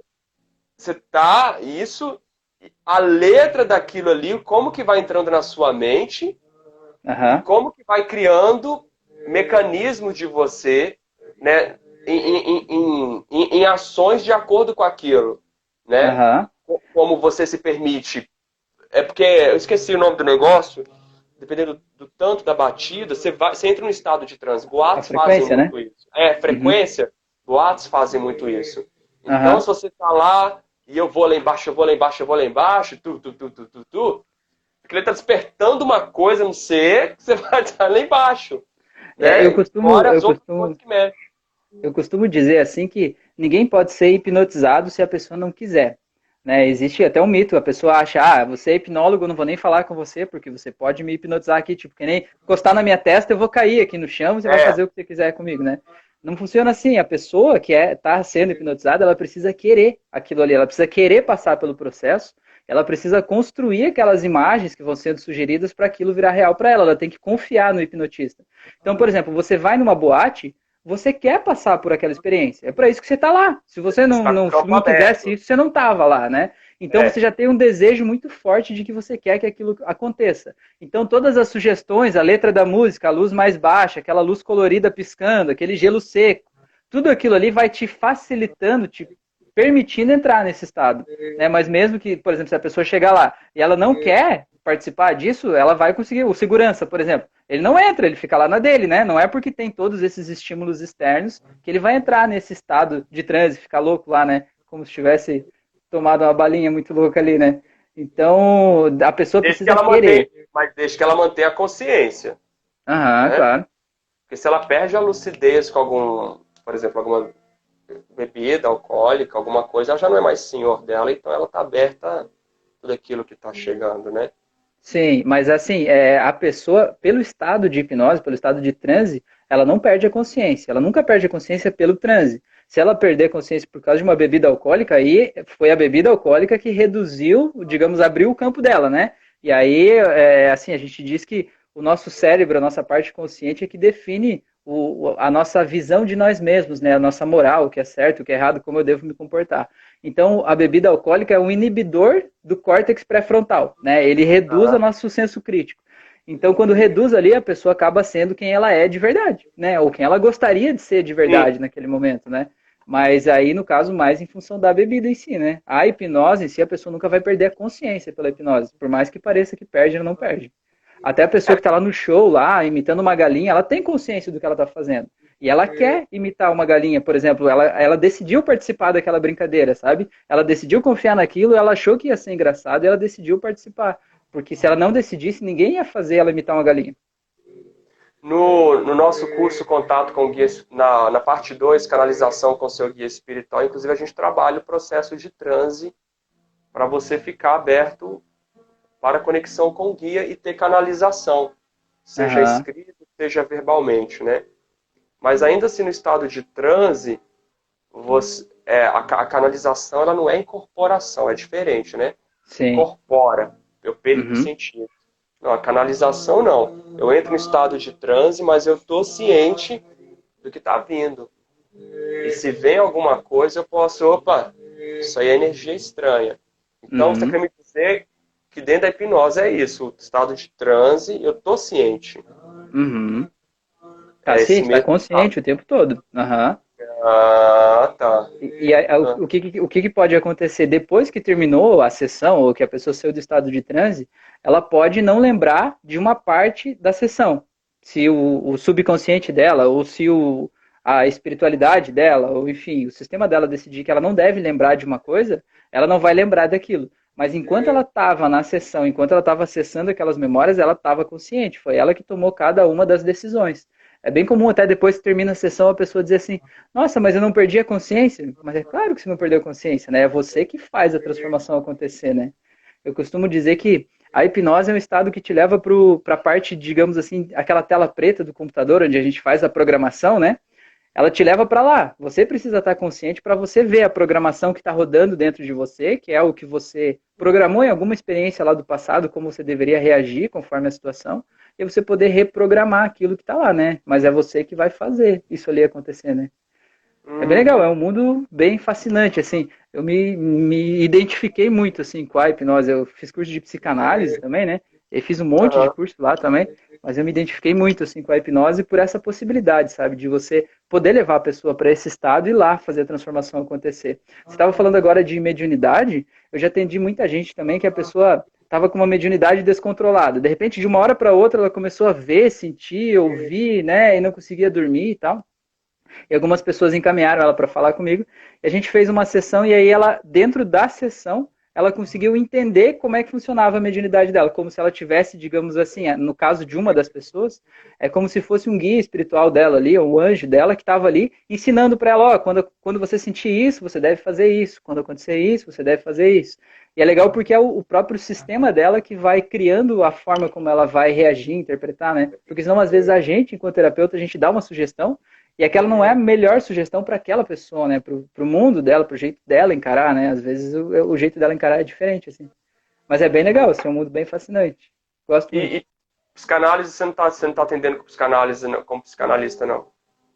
você tá isso, a letra daquilo ali, como que vai entrando na sua mente, uhum. como que vai criando mecanismos de você, né, em, em, em, em, ações de acordo com aquilo, né? Uhum. Como você se permite. É porque eu esqueci o nome do negócio. Dependendo do, tanto da batida, você, vai, você entra no estado de transe. Boatos fazem né? muito isso. É, frequência. Uhum. Boatos fazem muito isso. Então, uhum. se você tá lá e eu vou lá embaixo, eu vou lá embaixo, eu vou lá embaixo, tu, tu, tu, tu, tu, tu, porque ele tá despertando uma coisa no ser que você vai estar lá embaixo. É, né? eu costumo, eu costumo, eu costumo dizer assim que ninguém pode ser hipnotizado se a pessoa não quiser. Né? Existe até um mito, a pessoa acha, ah, você é hipnólogo, não vou nem falar com você, porque você pode me hipnotizar aqui, tipo, que nem encostar na minha testa, eu vou cair aqui no chão, você é. vai fazer o que você quiser comigo, né? Não funciona assim. A pessoa que é está sendo hipnotizada, ela precisa querer aquilo ali, ela precisa querer passar pelo processo, ela precisa construir aquelas imagens que vão sendo sugeridas para aquilo virar real para ela. Ela tem que confiar no hipnotista. Então, por exemplo, você vai numa boate, você quer passar por aquela experiência. É para isso que você está lá. Se você não, não, não quisesse isso, você não estava lá, né? Então é. você já tem um desejo muito forte de que você quer que aquilo aconteça. Então todas as sugestões, a letra da música, a luz mais baixa, aquela luz colorida piscando, aquele gelo seco, tudo aquilo ali vai te facilitando, te permitindo entrar nesse estado. Né? Mas mesmo que, por exemplo, se a pessoa chegar lá e ela não quer participar disso, ela vai conseguir. O segurança, por exemplo, ele não entra, ele fica lá na dele, né? Não é porque tem todos esses estímulos externos que ele vai entrar nesse estado de transe, ficar louco lá, né? Como se estivesse tomado uma balinha muito louca ali, né? Então, a pessoa desde precisa que querer. Mantém, mas desde que ela mantenha a consciência. Aham, né? claro. Porque se ela perde a lucidez com algum, por exemplo, alguma bebida alcoólica, alguma coisa, ela já não é mais senhor dela, então ela está aberta a tudo aquilo que está chegando, né? Sim, mas assim, é, a pessoa, pelo estado de hipnose, pelo estado de transe, ela não perde a consciência. Ela nunca perde a consciência pelo transe. Se ela perder consciência por causa de uma bebida alcoólica, aí foi a bebida alcoólica que reduziu, digamos, abriu o campo dela, né? E aí, é, assim, a gente diz que o nosso cérebro, a nossa parte consciente é que define o, a nossa visão de nós mesmos, né? A nossa moral, o que é certo, o que é errado, como eu devo me comportar. Então, a bebida alcoólica é um inibidor do córtex pré-frontal, né? Ele reduz ah. o nosso senso crítico. Então, quando reduz ali, a pessoa acaba sendo quem ela é de verdade, né? Ou quem ela gostaria de ser de verdade Sim. naquele momento, né? Mas aí, no caso, mais em função da bebida em si, né? A hipnose em si, a pessoa nunca vai perder a consciência pela hipnose, por mais que pareça que perde, ela não perde. Até a pessoa que está lá no show, lá, imitando uma galinha, ela tem consciência do que ela está fazendo. E ela quer imitar uma galinha, por exemplo, ela, ela decidiu participar daquela brincadeira, sabe? Ela decidiu confiar naquilo, ela achou que ia ser engraçado e ela decidiu participar. Porque se ela não decidisse, ninguém ia fazer ela imitar uma galinha. No, no nosso curso Contato com o Guia, na, na parte 2, Canalização com seu Guia Espiritual, inclusive a gente trabalha o processo de transe para você ficar aberto para conexão com o guia e ter canalização, seja uhum. escrito, seja verbalmente, né? Mas ainda assim no estado de transe, você, é, a, a, canalização ela não é incorporação, é diferente, né? Sim. Incorpora, eu perco uhum. o sentido. Não, a canalização não. Eu entro no estado de transe, mas eu estou ciente do que está vindo. E se vem alguma coisa, eu posso, opa, isso aí é energia estranha. Então, uhum. você quer me dizer que dentro da hipnose é isso, o estado de transe, eu estou ciente. Uhum. Tá, é sim, tá consciente o tempo todo. Uhum. Ah, tá. E, e a, o, o, que, o que pode acontecer depois que terminou a sessão, ou que a pessoa saiu do estado de transe, ela pode não lembrar de uma parte da sessão. Se o, o subconsciente dela, ou se o, a espiritualidade dela, ou enfim, o sistema dela decidir que ela não deve lembrar de uma coisa, ela não vai lembrar daquilo. Mas enquanto ela estava na sessão, enquanto ela estava acessando aquelas memórias, ela estava consciente. Foi ela que tomou cada uma das decisões. É bem comum até depois que termina a sessão a pessoa dizer assim: Nossa, mas eu não perdi a consciência. Mas é claro que você não perdeu a consciência, né? É você que faz a transformação acontecer, né? Eu costumo dizer que a hipnose é um estado que te leva para a parte, digamos assim, aquela tela preta do computador, onde a gente faz a programação, né? ela te leva para lá. Você precisa estar consciente para você ver a programação que está rodando dentro de você, que é o que você programou em alguma experiência lá do passado, como você deveria reagir conforme a situação, e você poder reprogramar aquilo que está lá, né? Mas é você que vai fazer isso ali acontecer, né? É bem legal, é um mundo bem fascinante, assim. Eu me, me identifiquei muito, assim, com a hipnose. Eu fiz curso de psicanálise também, né? E fiz um monte uhum. de curso lá também, mas eu me identifiquei muito, assim, com a hipnose por essa possibilidade, sabe? De você poder levar a pessoa para esse estado e lá fazer a transformação acontecer. Você estava falando agora de mediunidade, eu já atendi muita gente também que a pessoa estava com uma mediunidade descontrolada. De repente, de uma hora para outra, ela começou a ver, sentir, ouvir, né? E não conseguia dormir e tal. E algumas pessoas encaminharam ela para falar comigo. E a gente fez uma sessão e aí ela, dentro da sessão, ela conseguiu entender como é que funcionava a mediunidade dela, como se ela tivesse, digamos assim, é, no caso de uma das pessoas, é como se fosse um guia espiritual dela ali, ou um anjo dela que estava ali ensinando para ela, ó, quando, quando você sentir isso, você deve fazer isso, quando acontecer isso, você deve fazer isso. E é legal porque é o, o próprio sistema dela que vai criando a forma como ela vai reagir, interpretar, né? Porque senão, às vezes, a gente, enquanto terapeuta, a gente dá uma sugestão, e aquela não é a melhor sugestão para aquela pessoa, né? Para o mundo dela, para o jeito dela encarar, né? Às vezes o, o, jeito dela encarar é diferente, assim. Mas é bem legal, assim, é um mundo bem fascinante. Gosto muito. E, e psicanálise, você não está não tá atendendo com psicanálise como psicanalista, não?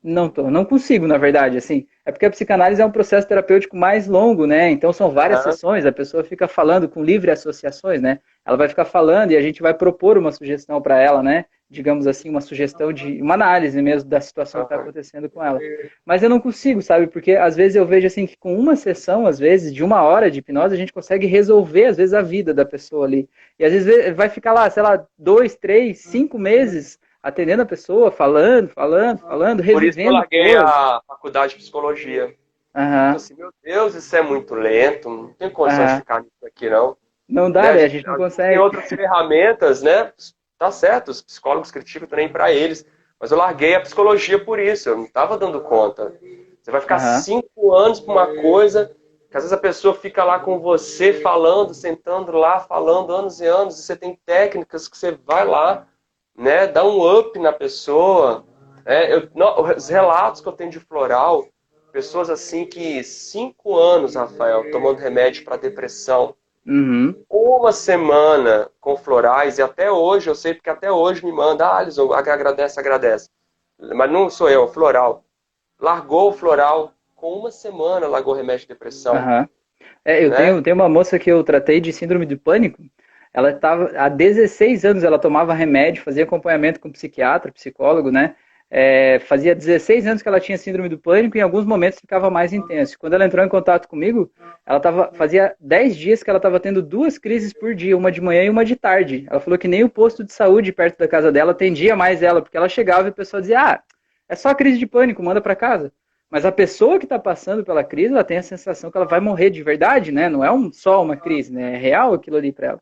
Não tô, não consigo, na verdade, assim. É porque a psicanálise é um processo terapêutico mais longo, né? Então são várias uhum. sessões, a pessoa fica falando com livre associações, né? Ela vai ficar falando e a gente vai propor uma sugestão para ela, né? digamos assim, uma sugestão de uma análise mesmo da situação que está acontecendo com ela. Mas eu não consigo, sabe? Porque às vezes eu vejo assim que com uma sessão, às vezes, de uma hora de hipnose, a gente consegue resolver, às vezes, a vida da pessoa ali. E às vezes vai ficar lá, sei lá, dois, três, cinco meses atendendo a pessoa, falando, falando, falando, revivendo. Por isso eu larguei a faculdade de psicologia. Uhum. Assim, meu Deus, isso é muito lento, não tem condição uhum. de ficar nisso aqui, não. Não dá, né? A gente não consegue. Tem outras ferramentas, né? Tá certo, os psicólogos criticam também para eles, mas eu larguei a psicologia por isso, eu não estava dando conta. Você vai ficar uhum. cinco anos para uma coisa, que às vezes a pessoa fica lá com você falando, sentando lá, falando anos e anos, e você tem técnicas que você vai lá, né, dá um up na pessoa. É, eu, não, os relatos que eu tenho de floral, pessoas assim que cinco anos, Rafael, tomando remédio para depressão, Uhum. Uma semana com florais, e até hoje, eu sei porque até hoje me manda, ah, Alisson, agradece, agradece. Mas não sou eu, floral. Largou o floral, com uma semana largou remédio de depressão. Uhum. É, eu né? tenho, tenho uma moça que eu tratei de síndrome de pânico. Ela estava há 16 anos, ela tomava remédio, fazia acompanhamento com psiquiatra, psicólogo, né? É, fazia 16 anos que ela tinha síndrome do pânico e em alguns momentos ficava mais intenso. Quando ela entrou em contato comigo, ela tava, fazia 10 dias que ela estava tendo duas crises por dia, uma de manhã e uma de tarde. Ela falou que nem o posto de saúde perto da casa dela atendia mais ela, porque ela chegava e o pessoal dizia: Ah, é só crise de pânico, manda para casa. Mas a pessoa que está passando pela crise, ela tem a sensação que ela vai morrer de verdade, né? Não é um, só uma crise, né? É real aquilo ali para ela.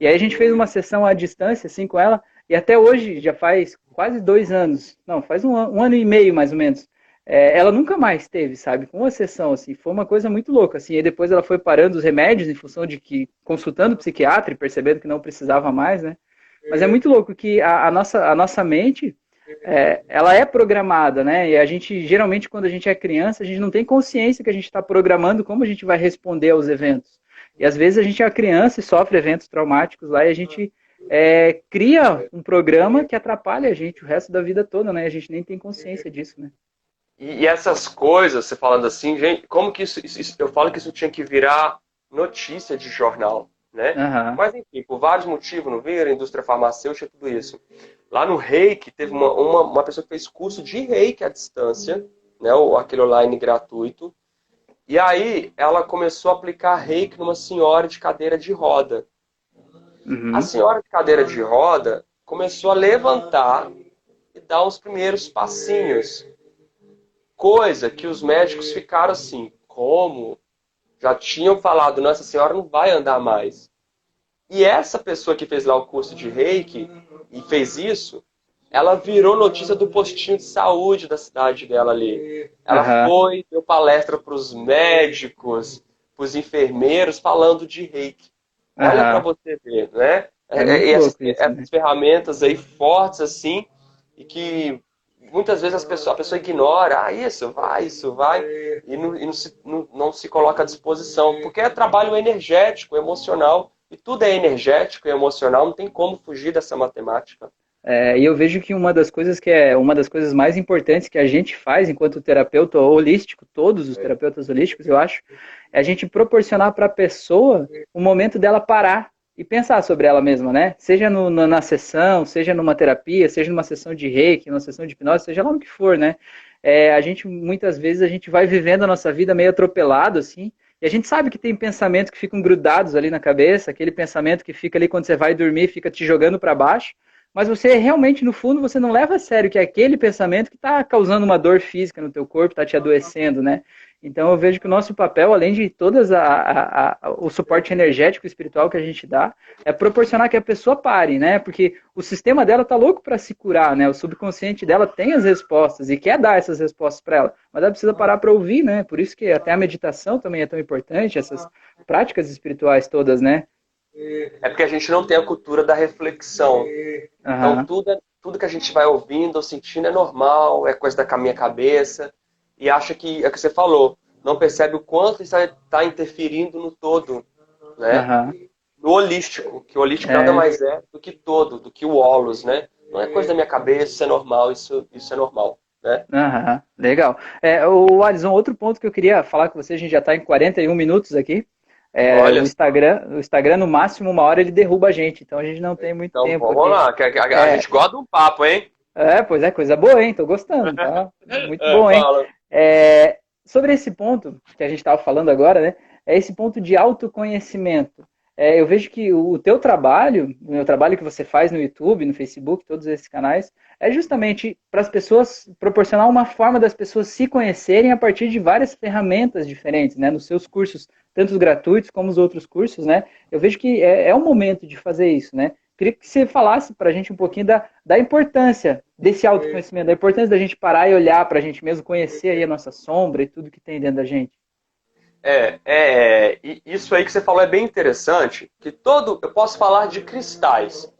E aí a gente fez uma sessão à distância, assim, com ela. E até hoje, já faz quase dois anos, não, faz um, um ano e meio mais ou menos, é, ela nunca mais teve, sabe, com uma sessão, assim, foi uma coisa muito louca, assim, e depois ela foi parando os remédios em função de que, consultando o psiquiatra e percebendo que não precisava mais, né, mas é muito louco que a, a nossa, a nossa mente, é, ela é programada, né, e a gente, geralmente, quando a gente é criança, a gente não tem consciência que a gente está programando como a gente vai responder aos eventos, e às vezes a gente é criança e sofre eventos traumáticos lá e a gente é, cria um programa que atrapalha a gente o resto da vida toda, né? A gente nem tem consciência disso, né? E, e essas coisas, você falando assim, gente, como que isso, isso, eu falo que isso tinha que virar notícia de jornal, né? Uhum. Mas enfim, por vários motivos, não vira, indústria farmacêutica, tudo isso. Lá no Reiki, teve uma, uma, uma pessoa que fez curso de Reiki à distância, né? O, aquele online gratuito. E aí ela começou a aplicar Reiki numa senhora de cadeira de roda. Uhum. A senhora de cadeira de roda começou a levantar e dar os primeiros passinhos. Coisa que os médicos ficaram assim, como? Já tinham falado, não, essa senhora não vai andar mais. E essa pessoa que fez lá o curso de reiki e fez isso, ela virou notícia do postinho de saúde da cidade dela ali. Ela uhum. foi, deu palestra para os médicos, para os enfermeiros, falando de reiki. Olha uhum. para você ver, né? É, é essas, isso, essas né? ferramentas aí fortes assim e que muitas vezes as pessoas, a pessoa ignora, ah, isso vai, isso vai, e, não, e não, se, não, não se coloca à disposição, porque é trabalho energético, emocional, e tudo é energético e emocional, não tem como fugir dessa matemática. É, e eu vejo que uma das coisas que é uma das coisas mais importantes que a gente faz enquanto terapeuta holístico, todos os terapeutas holísticos, eu acho, é a gente proporcionar para a pessoa o momento dela parar e pensar sobre ela mesma, né? Seja no, na, na, sessão, seja numa terapia, seja numa sessão de reiki, numa sessão de hipnose, seja lá no que for, né? É, a gente, muitas vezes, a gente vai vivendo a nossa vida meio atropelado, assim, e a gente sabe que tem pensamentos que ficam grudados ali na cabeça, aquele pensamento que fica ali quando você vai dormir, fica te jogando para baixo, mas você realmente, no fundo, você não leva a sério que é aquele pensamento que está causando uma dor física no teu corpo, está te adoecendo, né? Então eu vejo que o nosso papel, além de todas a, a, a, o suporte energético e espiritual que a gente dá, é proporcionar que a pessoa pare, né? Porque o sistema dela tá louco para se curar, né? O subconsciente dela tem as respostas e quer dar essas respostas para ela, mas ela precisa parar para ouvir, né? Por isso que até a meditação também é tão importante, essas práticas espirituais todas, né? É porque a gente não tem a cultura da reflexão. Uhum. Então, tudo, é, tudo que a gente vai ouvindo ou sentindo é normal, é coisa da minha cabeça, e acha que, é o que você falou, não percebe o quanto isso está interferindo no todo, né? Uhum. No holístico, que o holístico é. nada mais é do que todo, do que o holos, né? Não é coisa da minha cabeça, isso é normal, isso, isso é normal. Né? Uhum, legal. É, o Alisson, outro ponto que eu queria falar com você, a gente já está em 41 minutos aqui. É, Olha. O Instagram, o Instagram, no máximo, uma hora ele derruba a gente, então a gente não tem muito então, tempo. Vamos lá, a, a, é. gente gosta de um papo, hein? É, pois é, coisa boa, hein? Tô gostando, tá? Muito é, bom, hein? É, sobre esse ponto que a gente estava falando agora, né? É esse ponto de autoconhecimento. É, eu vejo que o teu trabalho, o trabalho que você faz no YouTube, no Facebook, todos esses canais, é justamente para as pessoas proporcionar uma forma das pessoas se conhecerem a partir de várias ferramentas diferentes, né? Nos seus cursos tanto os gratuitos como os outros cursos, né? Eu vejo que é, é o momento de fazer isso, né? Queria que você falasse para a gente um pouquinho da, da importância desse autoconhecimento, da importância da gente parar e olhar para a gente mesmo, conhecer aí a nossa sombra e tudo que tem dentro da gente. É, é, isso aí que você falou é bem interessante, que todo, eu posso falar de cristais,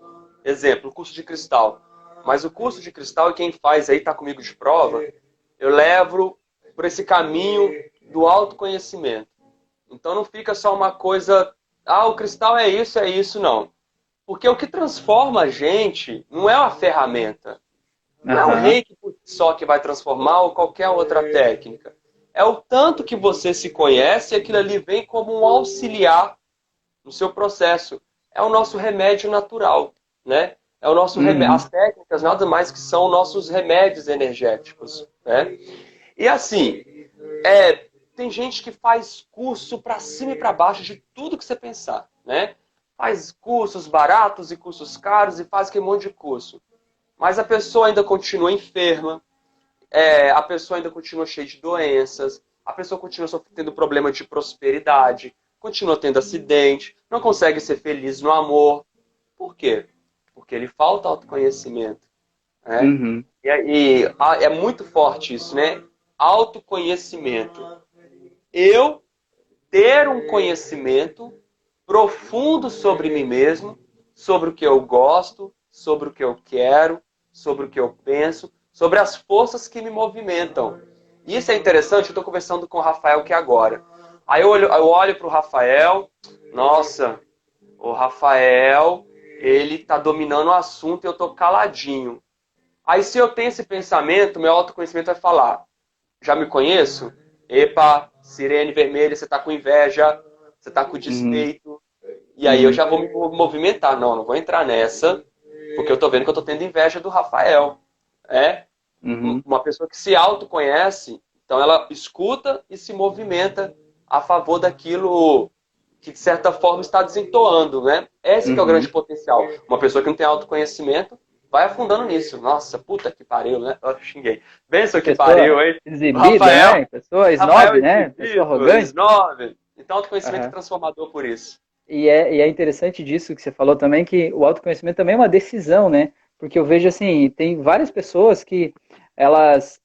exemplo, o curso de cristal, mas o curso de cristal, e quem faz aí está comigo de prova, eu levo por esse caminho do autoconhecimento. Então não fica só uma coisa, ah, o cristal é isso, é isso, não. Porque o que transforma a gente não é uma ferramenta. Não é o reiki só que vai transformar ou qualquer outra técnica. É o tanto que você se conhece e aquilo ali vem como um auxiliar no seu processo. É o nosso remédio natural, né? É o nosso uhum. remédio. As técnicas nada mais que são nossos remédios energéticos, né? E assim, é, tem gente que faz curso para cima e para baixo de tudo que você pensar, né? Faz cursos baratos e cursos caros e faz aquele monte de curso. Mas a pessoa ainda continua enferma, é, a pessoa ainda continua cheia de doenças, a pessoa continua tendo problema de prosperidade, continua tendo acidente, não consegue ser feliz no amor. Por quê? Porque ele falta autoconhecimento. Né? Uhum. E, e é muito forte isso, né? Autoconhecimento eu ter um conhecimento profundo sobre mim mesmo, sobre o que eu gosto, sobre o que eu quero, sobre o que eu penso, sobre as forças que me movimentam. Isso é interessante, eu estou conversando com o Rafael aqui agora. Aí eu olho, eu olho para o Rafael, nossa, o Rafael, ele está dominando o assunto e eu estou caladinho. Aí se eu tenho esse pensamento, meu autoconhecimento vai falar, já me conheço? Epa, sirene vermelha, você tá com inveja, você tá com despeito. Uhum. E aí eu já vou me movimentar. Não, não vou entrar nessa, porque eu tô vendo que eu tô tendo inveja do Rafael. É? Uhum. Uma pessoa que se autoconhece, então ela escuta e se movimenta a favor daquilo que de certa forma está desentoando, né? Esse uhum. é o uhum. grande potencial. Uma pessoa que não tem autoconhecimento vai afundando nisso. Nossa, puta que pariu, né? Eu xinguei. Benção que Pessoa pariu, hein? Exibida, Rafael, né? Pessoa snob, né? Pessoa arrogante. Snob. Então, autoconhecimento uhum. é transformador por isso. E é, e é interessante disso que você falou também, que o autoconhecimento também é uma decisão, né? Porque eu vejo assim, tem várias pessoas que elas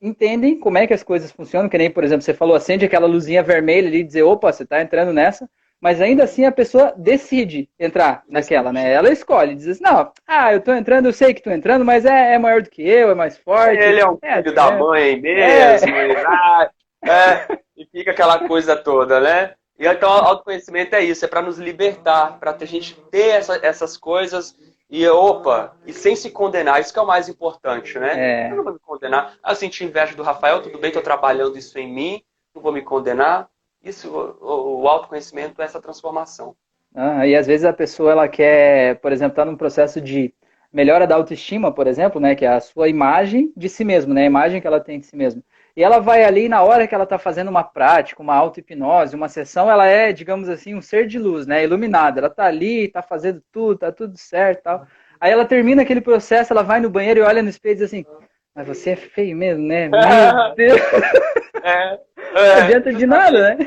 entendem como é que as coisas funcionam, que nem, por exemplo, você falou, acende aquela luzinha vermelha ali e dizer, opa, você está entrando nessa, mas ainda assim a pessoa decide entrar naquela, né? Ela escolhe, diz assim, não, ah, eu tô entrando, eu sei que tô entrando, mas é, é maior do que eu, é mais forte. Ele é um é, filho da mãe mesmo, é. é, e fica aquela coisa toda, né? E então, autoconhecimento é isso, é para nos libertar, para a gente ter essa, essas coisas e, opa, e sem se condenar, isso que é o mais importante, né? É. Eu não vou me condenar. Ah, senti inveja do Rafael, tudo bem, estou trabalhando isso em mim, não vou me condenar. Isso, o, o autoconhecimento é essa transformação. Ah, e às vezes a pessoa ela quer, por exemplo, estar tá num processo de melhora da autoestima, por exemplo, né, que é a sua imagem de si mesmo, né, a imagem que ela tem de si mesmo. E ela vai ali na hora que ela está fazendo uma prática, uma auto-hipnose, uma sessão, ela é, digamos assim, um ser de luz, né, iluminada. Ela está ali, está fazendo tudo, está tudo certo, tal. Aí ela termina aquele processo, ela vai no banheiro e olha no espelho e diz assim: "Mas você é feio mesmo, né? Meu Deus". É, é, não adianta de nada, né?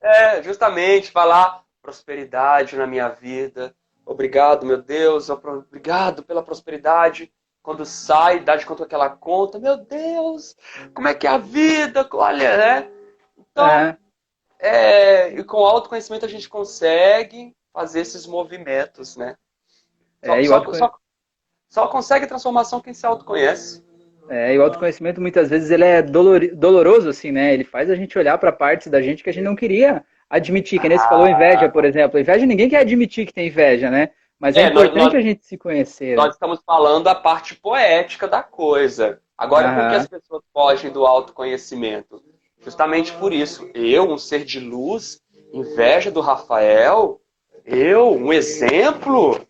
É, justamente falar prosperidade na minha vida. Obrigado, meu Deus, obrigado pela prosperidade. Quando sai, dá de conta aquela conta, meu Deus, como é que é a vida? Olha, né? Então, é. É, e com autoconhecimento a gente consegue fazer esses movimentos, né? Só, é, só, só, só consegue transformação quem se autoconhece. É, e o autoconhecimento muitas vezes ele é dolor, doloroso, assim, né? Ele faz a gente olhar para partes da gente que a gente não queria admitir. Que nem você falou inveja, por exemplo. Inveja, ninguém quer admitir que tem inveja, né? Mas é, é importante nós, a gente se conhecer. Nós né? estamos falando a parte poética da coisa. Agora, por que as pessoas fogem do autoconhecimento? Justamente por isso. Eu, um ser de luz, inveja do Rafael, eu, um exemplo,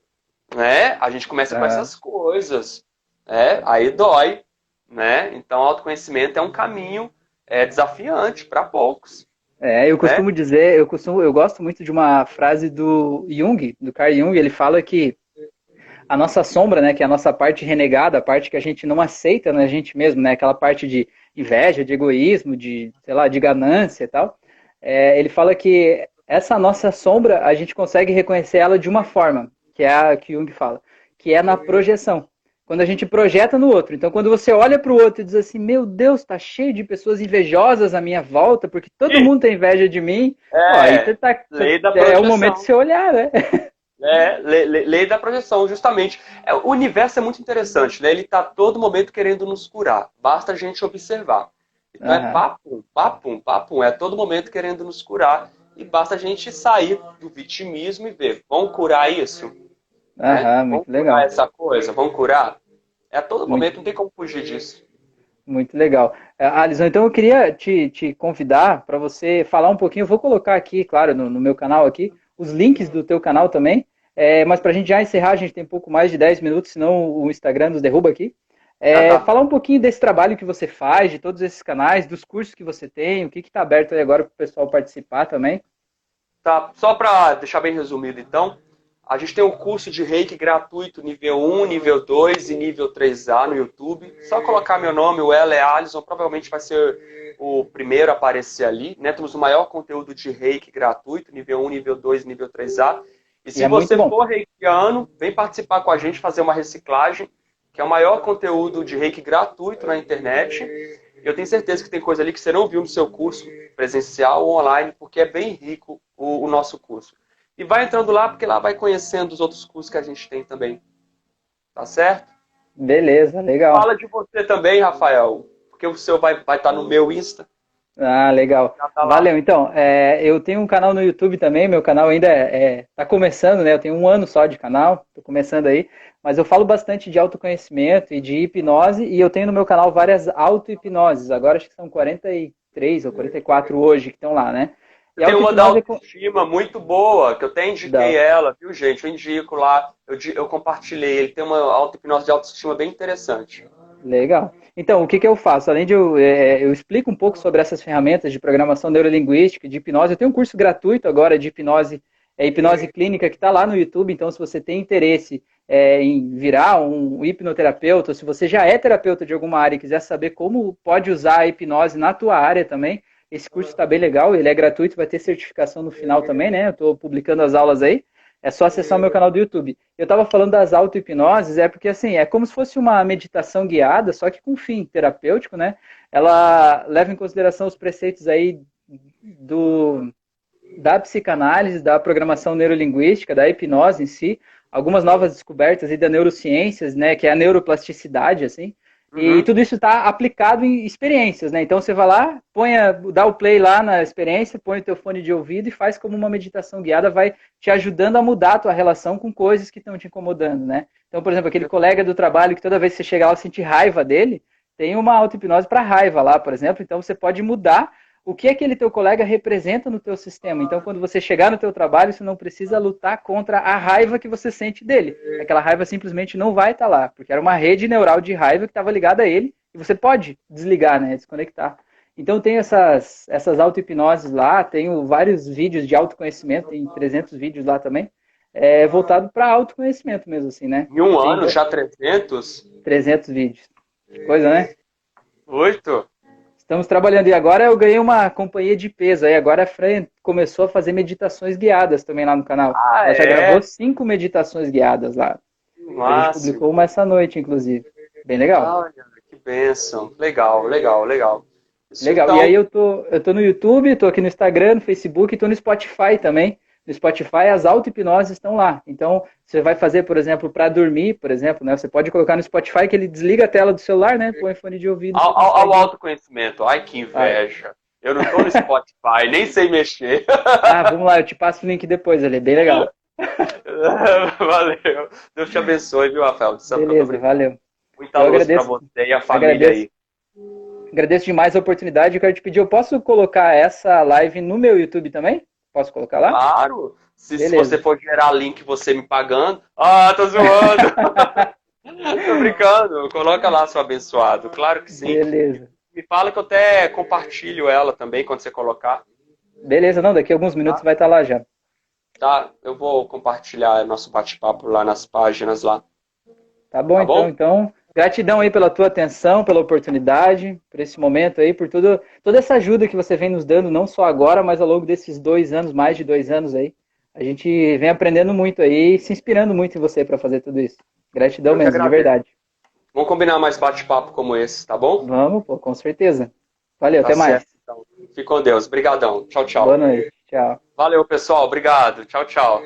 né? A gente começa com essas coisas. Né? Aí dói né? Então, autoconhecimento é um caminho é, desafiante para poucos. É, eu costumo né? dizer, eu costumo, eu gosto muito de uma frase do Jung, do Carl Jung, ele fala que a nossa sombra, né, que é a nossa parte renegada, a parte que a gente não aceita na gente mesmo, né, aquela parte de inveja, de egoísmo, de, sei lá, de ganância e tal, é, ele fala que essa nossa sombra, a gente consegue reconhecer ela de uma forma, que é a que Jung fala, que é na projeção quando a gente projeta no outro. Então, quando você olha para o outro e diz assim, meu Deus, tá cheio de pessoas invejosas à minha volta, porque todo mundo tem inveja de mim, é, ó, aí você tá, lei da é o momento de você olhar, né? É, lei, lei da projeção, justamente. É, o universo é muito interessante, né? Ele está todo momento querendo nos curar. Basta a gente observar. Então uhum. é papum, papum, papum. É todo momento querendo nos curar. E basta a gente sair do vitimismo e ver, vamos curar isso? Aham, né? muito Vamos legal. essa coisa, vamos curar? É a todo muito... momento, não tem como fugir disso. Muito legal. É, Alisson, então eu queria te, te convidar para você falar um pouquinho, eu vou colocar aqui, claro, no, no meu canal aqui, os links do teu canal também, é, mas para a gente já encerrar, a gente tem um pouco mais de 10 minutos, senão o Instagram nos derruba aqui. É, ah, tá. Falar um pouquinho desse trabalho que você faz, de todos esses canais, dos cursos que você tem, o que está aberto aí agora para o pessoal participar também. Tá, só para deixar bem resumido então, a gente tem um curso de reiki gratuito, nível 1, nível 2 e nível 3A no YouTube. Só colocar meu nome, o Ela é Alisson, provavelmente vai ser o primeiro a aparecer ali. Né? Temos o maior conteúdo de reiki gratuito, nível 1, nível 2 e nível 3A. E se e é você for reikiano, vem participar com a gente, fazer uma reciclagem, que é o maior conteúdo de reiki gratuito na internet. Eu tenho certeza que tem coisa ali que você não viu no seu curso presencial ou online, porque é bem rico o, o nosso curso. E vai entrando lá, porque lá vai conhecendo os outros cursos que a gente tem também. Tá certo? Beleza, legal. Fala de você também, Rafael, porque o seu vai, vai estar tá no meu Insta. Ah, legal. Tá Valeu. Então, é, eu tenho um canal no YouTube também. Meu canal ainda é, é, tá começando, né? Eu tenho um ano só de canal, tô começando aí. Mas eu falo bastante de autoconhecimento e de hipnose. E eu tenho no meu canal várias auto-hipnoses. Agora acho que são 43 ou 44 hoje que estão lá, né? Tem uma da autoestima muito boa, que eu até indiquei ela, viu, gente? Eu indico lá, eu, eu compartilhei. Ele tem uma auto-hipnose de autoestima bem interessante. Legal. Então, o que, que eu faço? Além de eu, é, eu explico um pouco sobre essas ferramentas de programação neurolinguística, de hipnose. Eu tenho um curso gratuito agora de hipnose, é, hipnose clínica, que está lá no YouTube. Então, se você tem interesse é, em virar um hipnoterapeuta, ou se você já é terapeuta de alguma área e quiser saber como pode usar a hipnose na tua área também, esse curso está bem legal, ele é gratuito, vai ter certificação no final também, né? Eu estou publicando as aulas aí. É só acessar o meu canal do YouTube. Eu estava falando das auto-hipnoses, é porque assim, é como se fosse uma meditação guiada, só que com fim terapêutico, né? Ela leva em consideração os preceitos aí do, da psicanálise, da programação neurolinguística, da hipnose em si, algumas novas descobertas e da neurociências, né, que é a neuroplasticidade, assim, uhum. e tudo isso está aplicado em experiências, né? Então você vai lá, põe a, dá o play lá na experiência, põe o teu fone de ouvido e faz como uma meditação guiada, vai te ajudando a mudar a tua relação com coisas que estão te incomodando, né? Então, por exemplo, aquele colega do trabalho que toda vez que você chega lá sente raiva dele, tem uma auto-hipnose para raiva lá, por exemplo, então você pode mudar o que aquele teu colega representa no teu sistema. Então, quando você chegar no teu trabalho, você não precisa lutar contra a raiva que você sente dele. Aquela raiva simplesmente não vai estar tá lá, porque era uma rede neural de raiva que estava ligada a ele, e você pode desligar, né, desconectar. Então, tem essas, essas auto-hipnoses lá, tenho vários vídeos de autoconhecimento, tem 300 vídeos lá também, é, voltado para autoconhecimento mesmo, assim, né? Em um ano já 300? 300 vídeos. Coisa, né? Oito? Estamos trabalhando. E agora eu ganhei uma companhia de peso. Aí agora a Fran começou a fazer meditações guiadas também lá no canal. Ah, Ela já é? gravou cinco meditações guiadas lá. A gente publicou uma essa noite, inclusive. Bem legal. Olha, que bênção. Legal, legal, legal. Isso legal. Então... E aí eu tô, eu tô no YouTube, tô aqui no Instagram, no Facebook, tô no Spotify também no Spotify, as auto-hipnoses estão lá. Então, você vai fazer, por exemplo, para dormir, por exemplo, né? Você pode colocar no Spotify que ele desliga a tela do celular, né? Põe fone de ouvido. Ao, ao, ao autoconhecimento. Ai, que inveja. Eu não tô no Spotify, nem sei mexer. Ah, vamos lá, eu te passo o link depois ali, bem legal. valeu. Deus te abençoe, viu, Rafael? Beleza, valeu. Muita luz para você e a família agradeço, aí. Agradeço demais a oportunidade. Eu quero te pedir, eu posso colocar essa live no meu YouTube também? Posso colocar lá? Claro! Se, se você for gerar link você me pagando. Ah, tô zoando! tô brincando. Coloca lá, seu abençoado. Claro que sim. Beleza. Me fala que eu até compartilho ela também quando você colocar. Beleza, não, daqui a alguns minutos tá. vai estar lá já. Tá, eu vou compartilhar nosso bate-papo lá nas páginas lá. Tá bom, tá então. Bom? Então, Gratidão aí pela tua atenção, pela oportunidade, por esse momento aí, por tudo, toda essa ajuda que você vem nos dando, não só agora, mas ao longo desses dois anos, mais de dois anos aí. A gente vem aprendendo muito aí e se inspirando muito em você para fazer tudo isso. Gratidão Eu mesmo, de verdade. Vamos combinar mais bate-papo como esse, tá bom? Vamos, pô, com certeza. Valeu, tá até certo, mais. Então. Fique com Deus. Obrigadão. Tchau, tchau. Boa noite. Tchau. Valeu, pessoal. Obrigado. Tchau, tchau.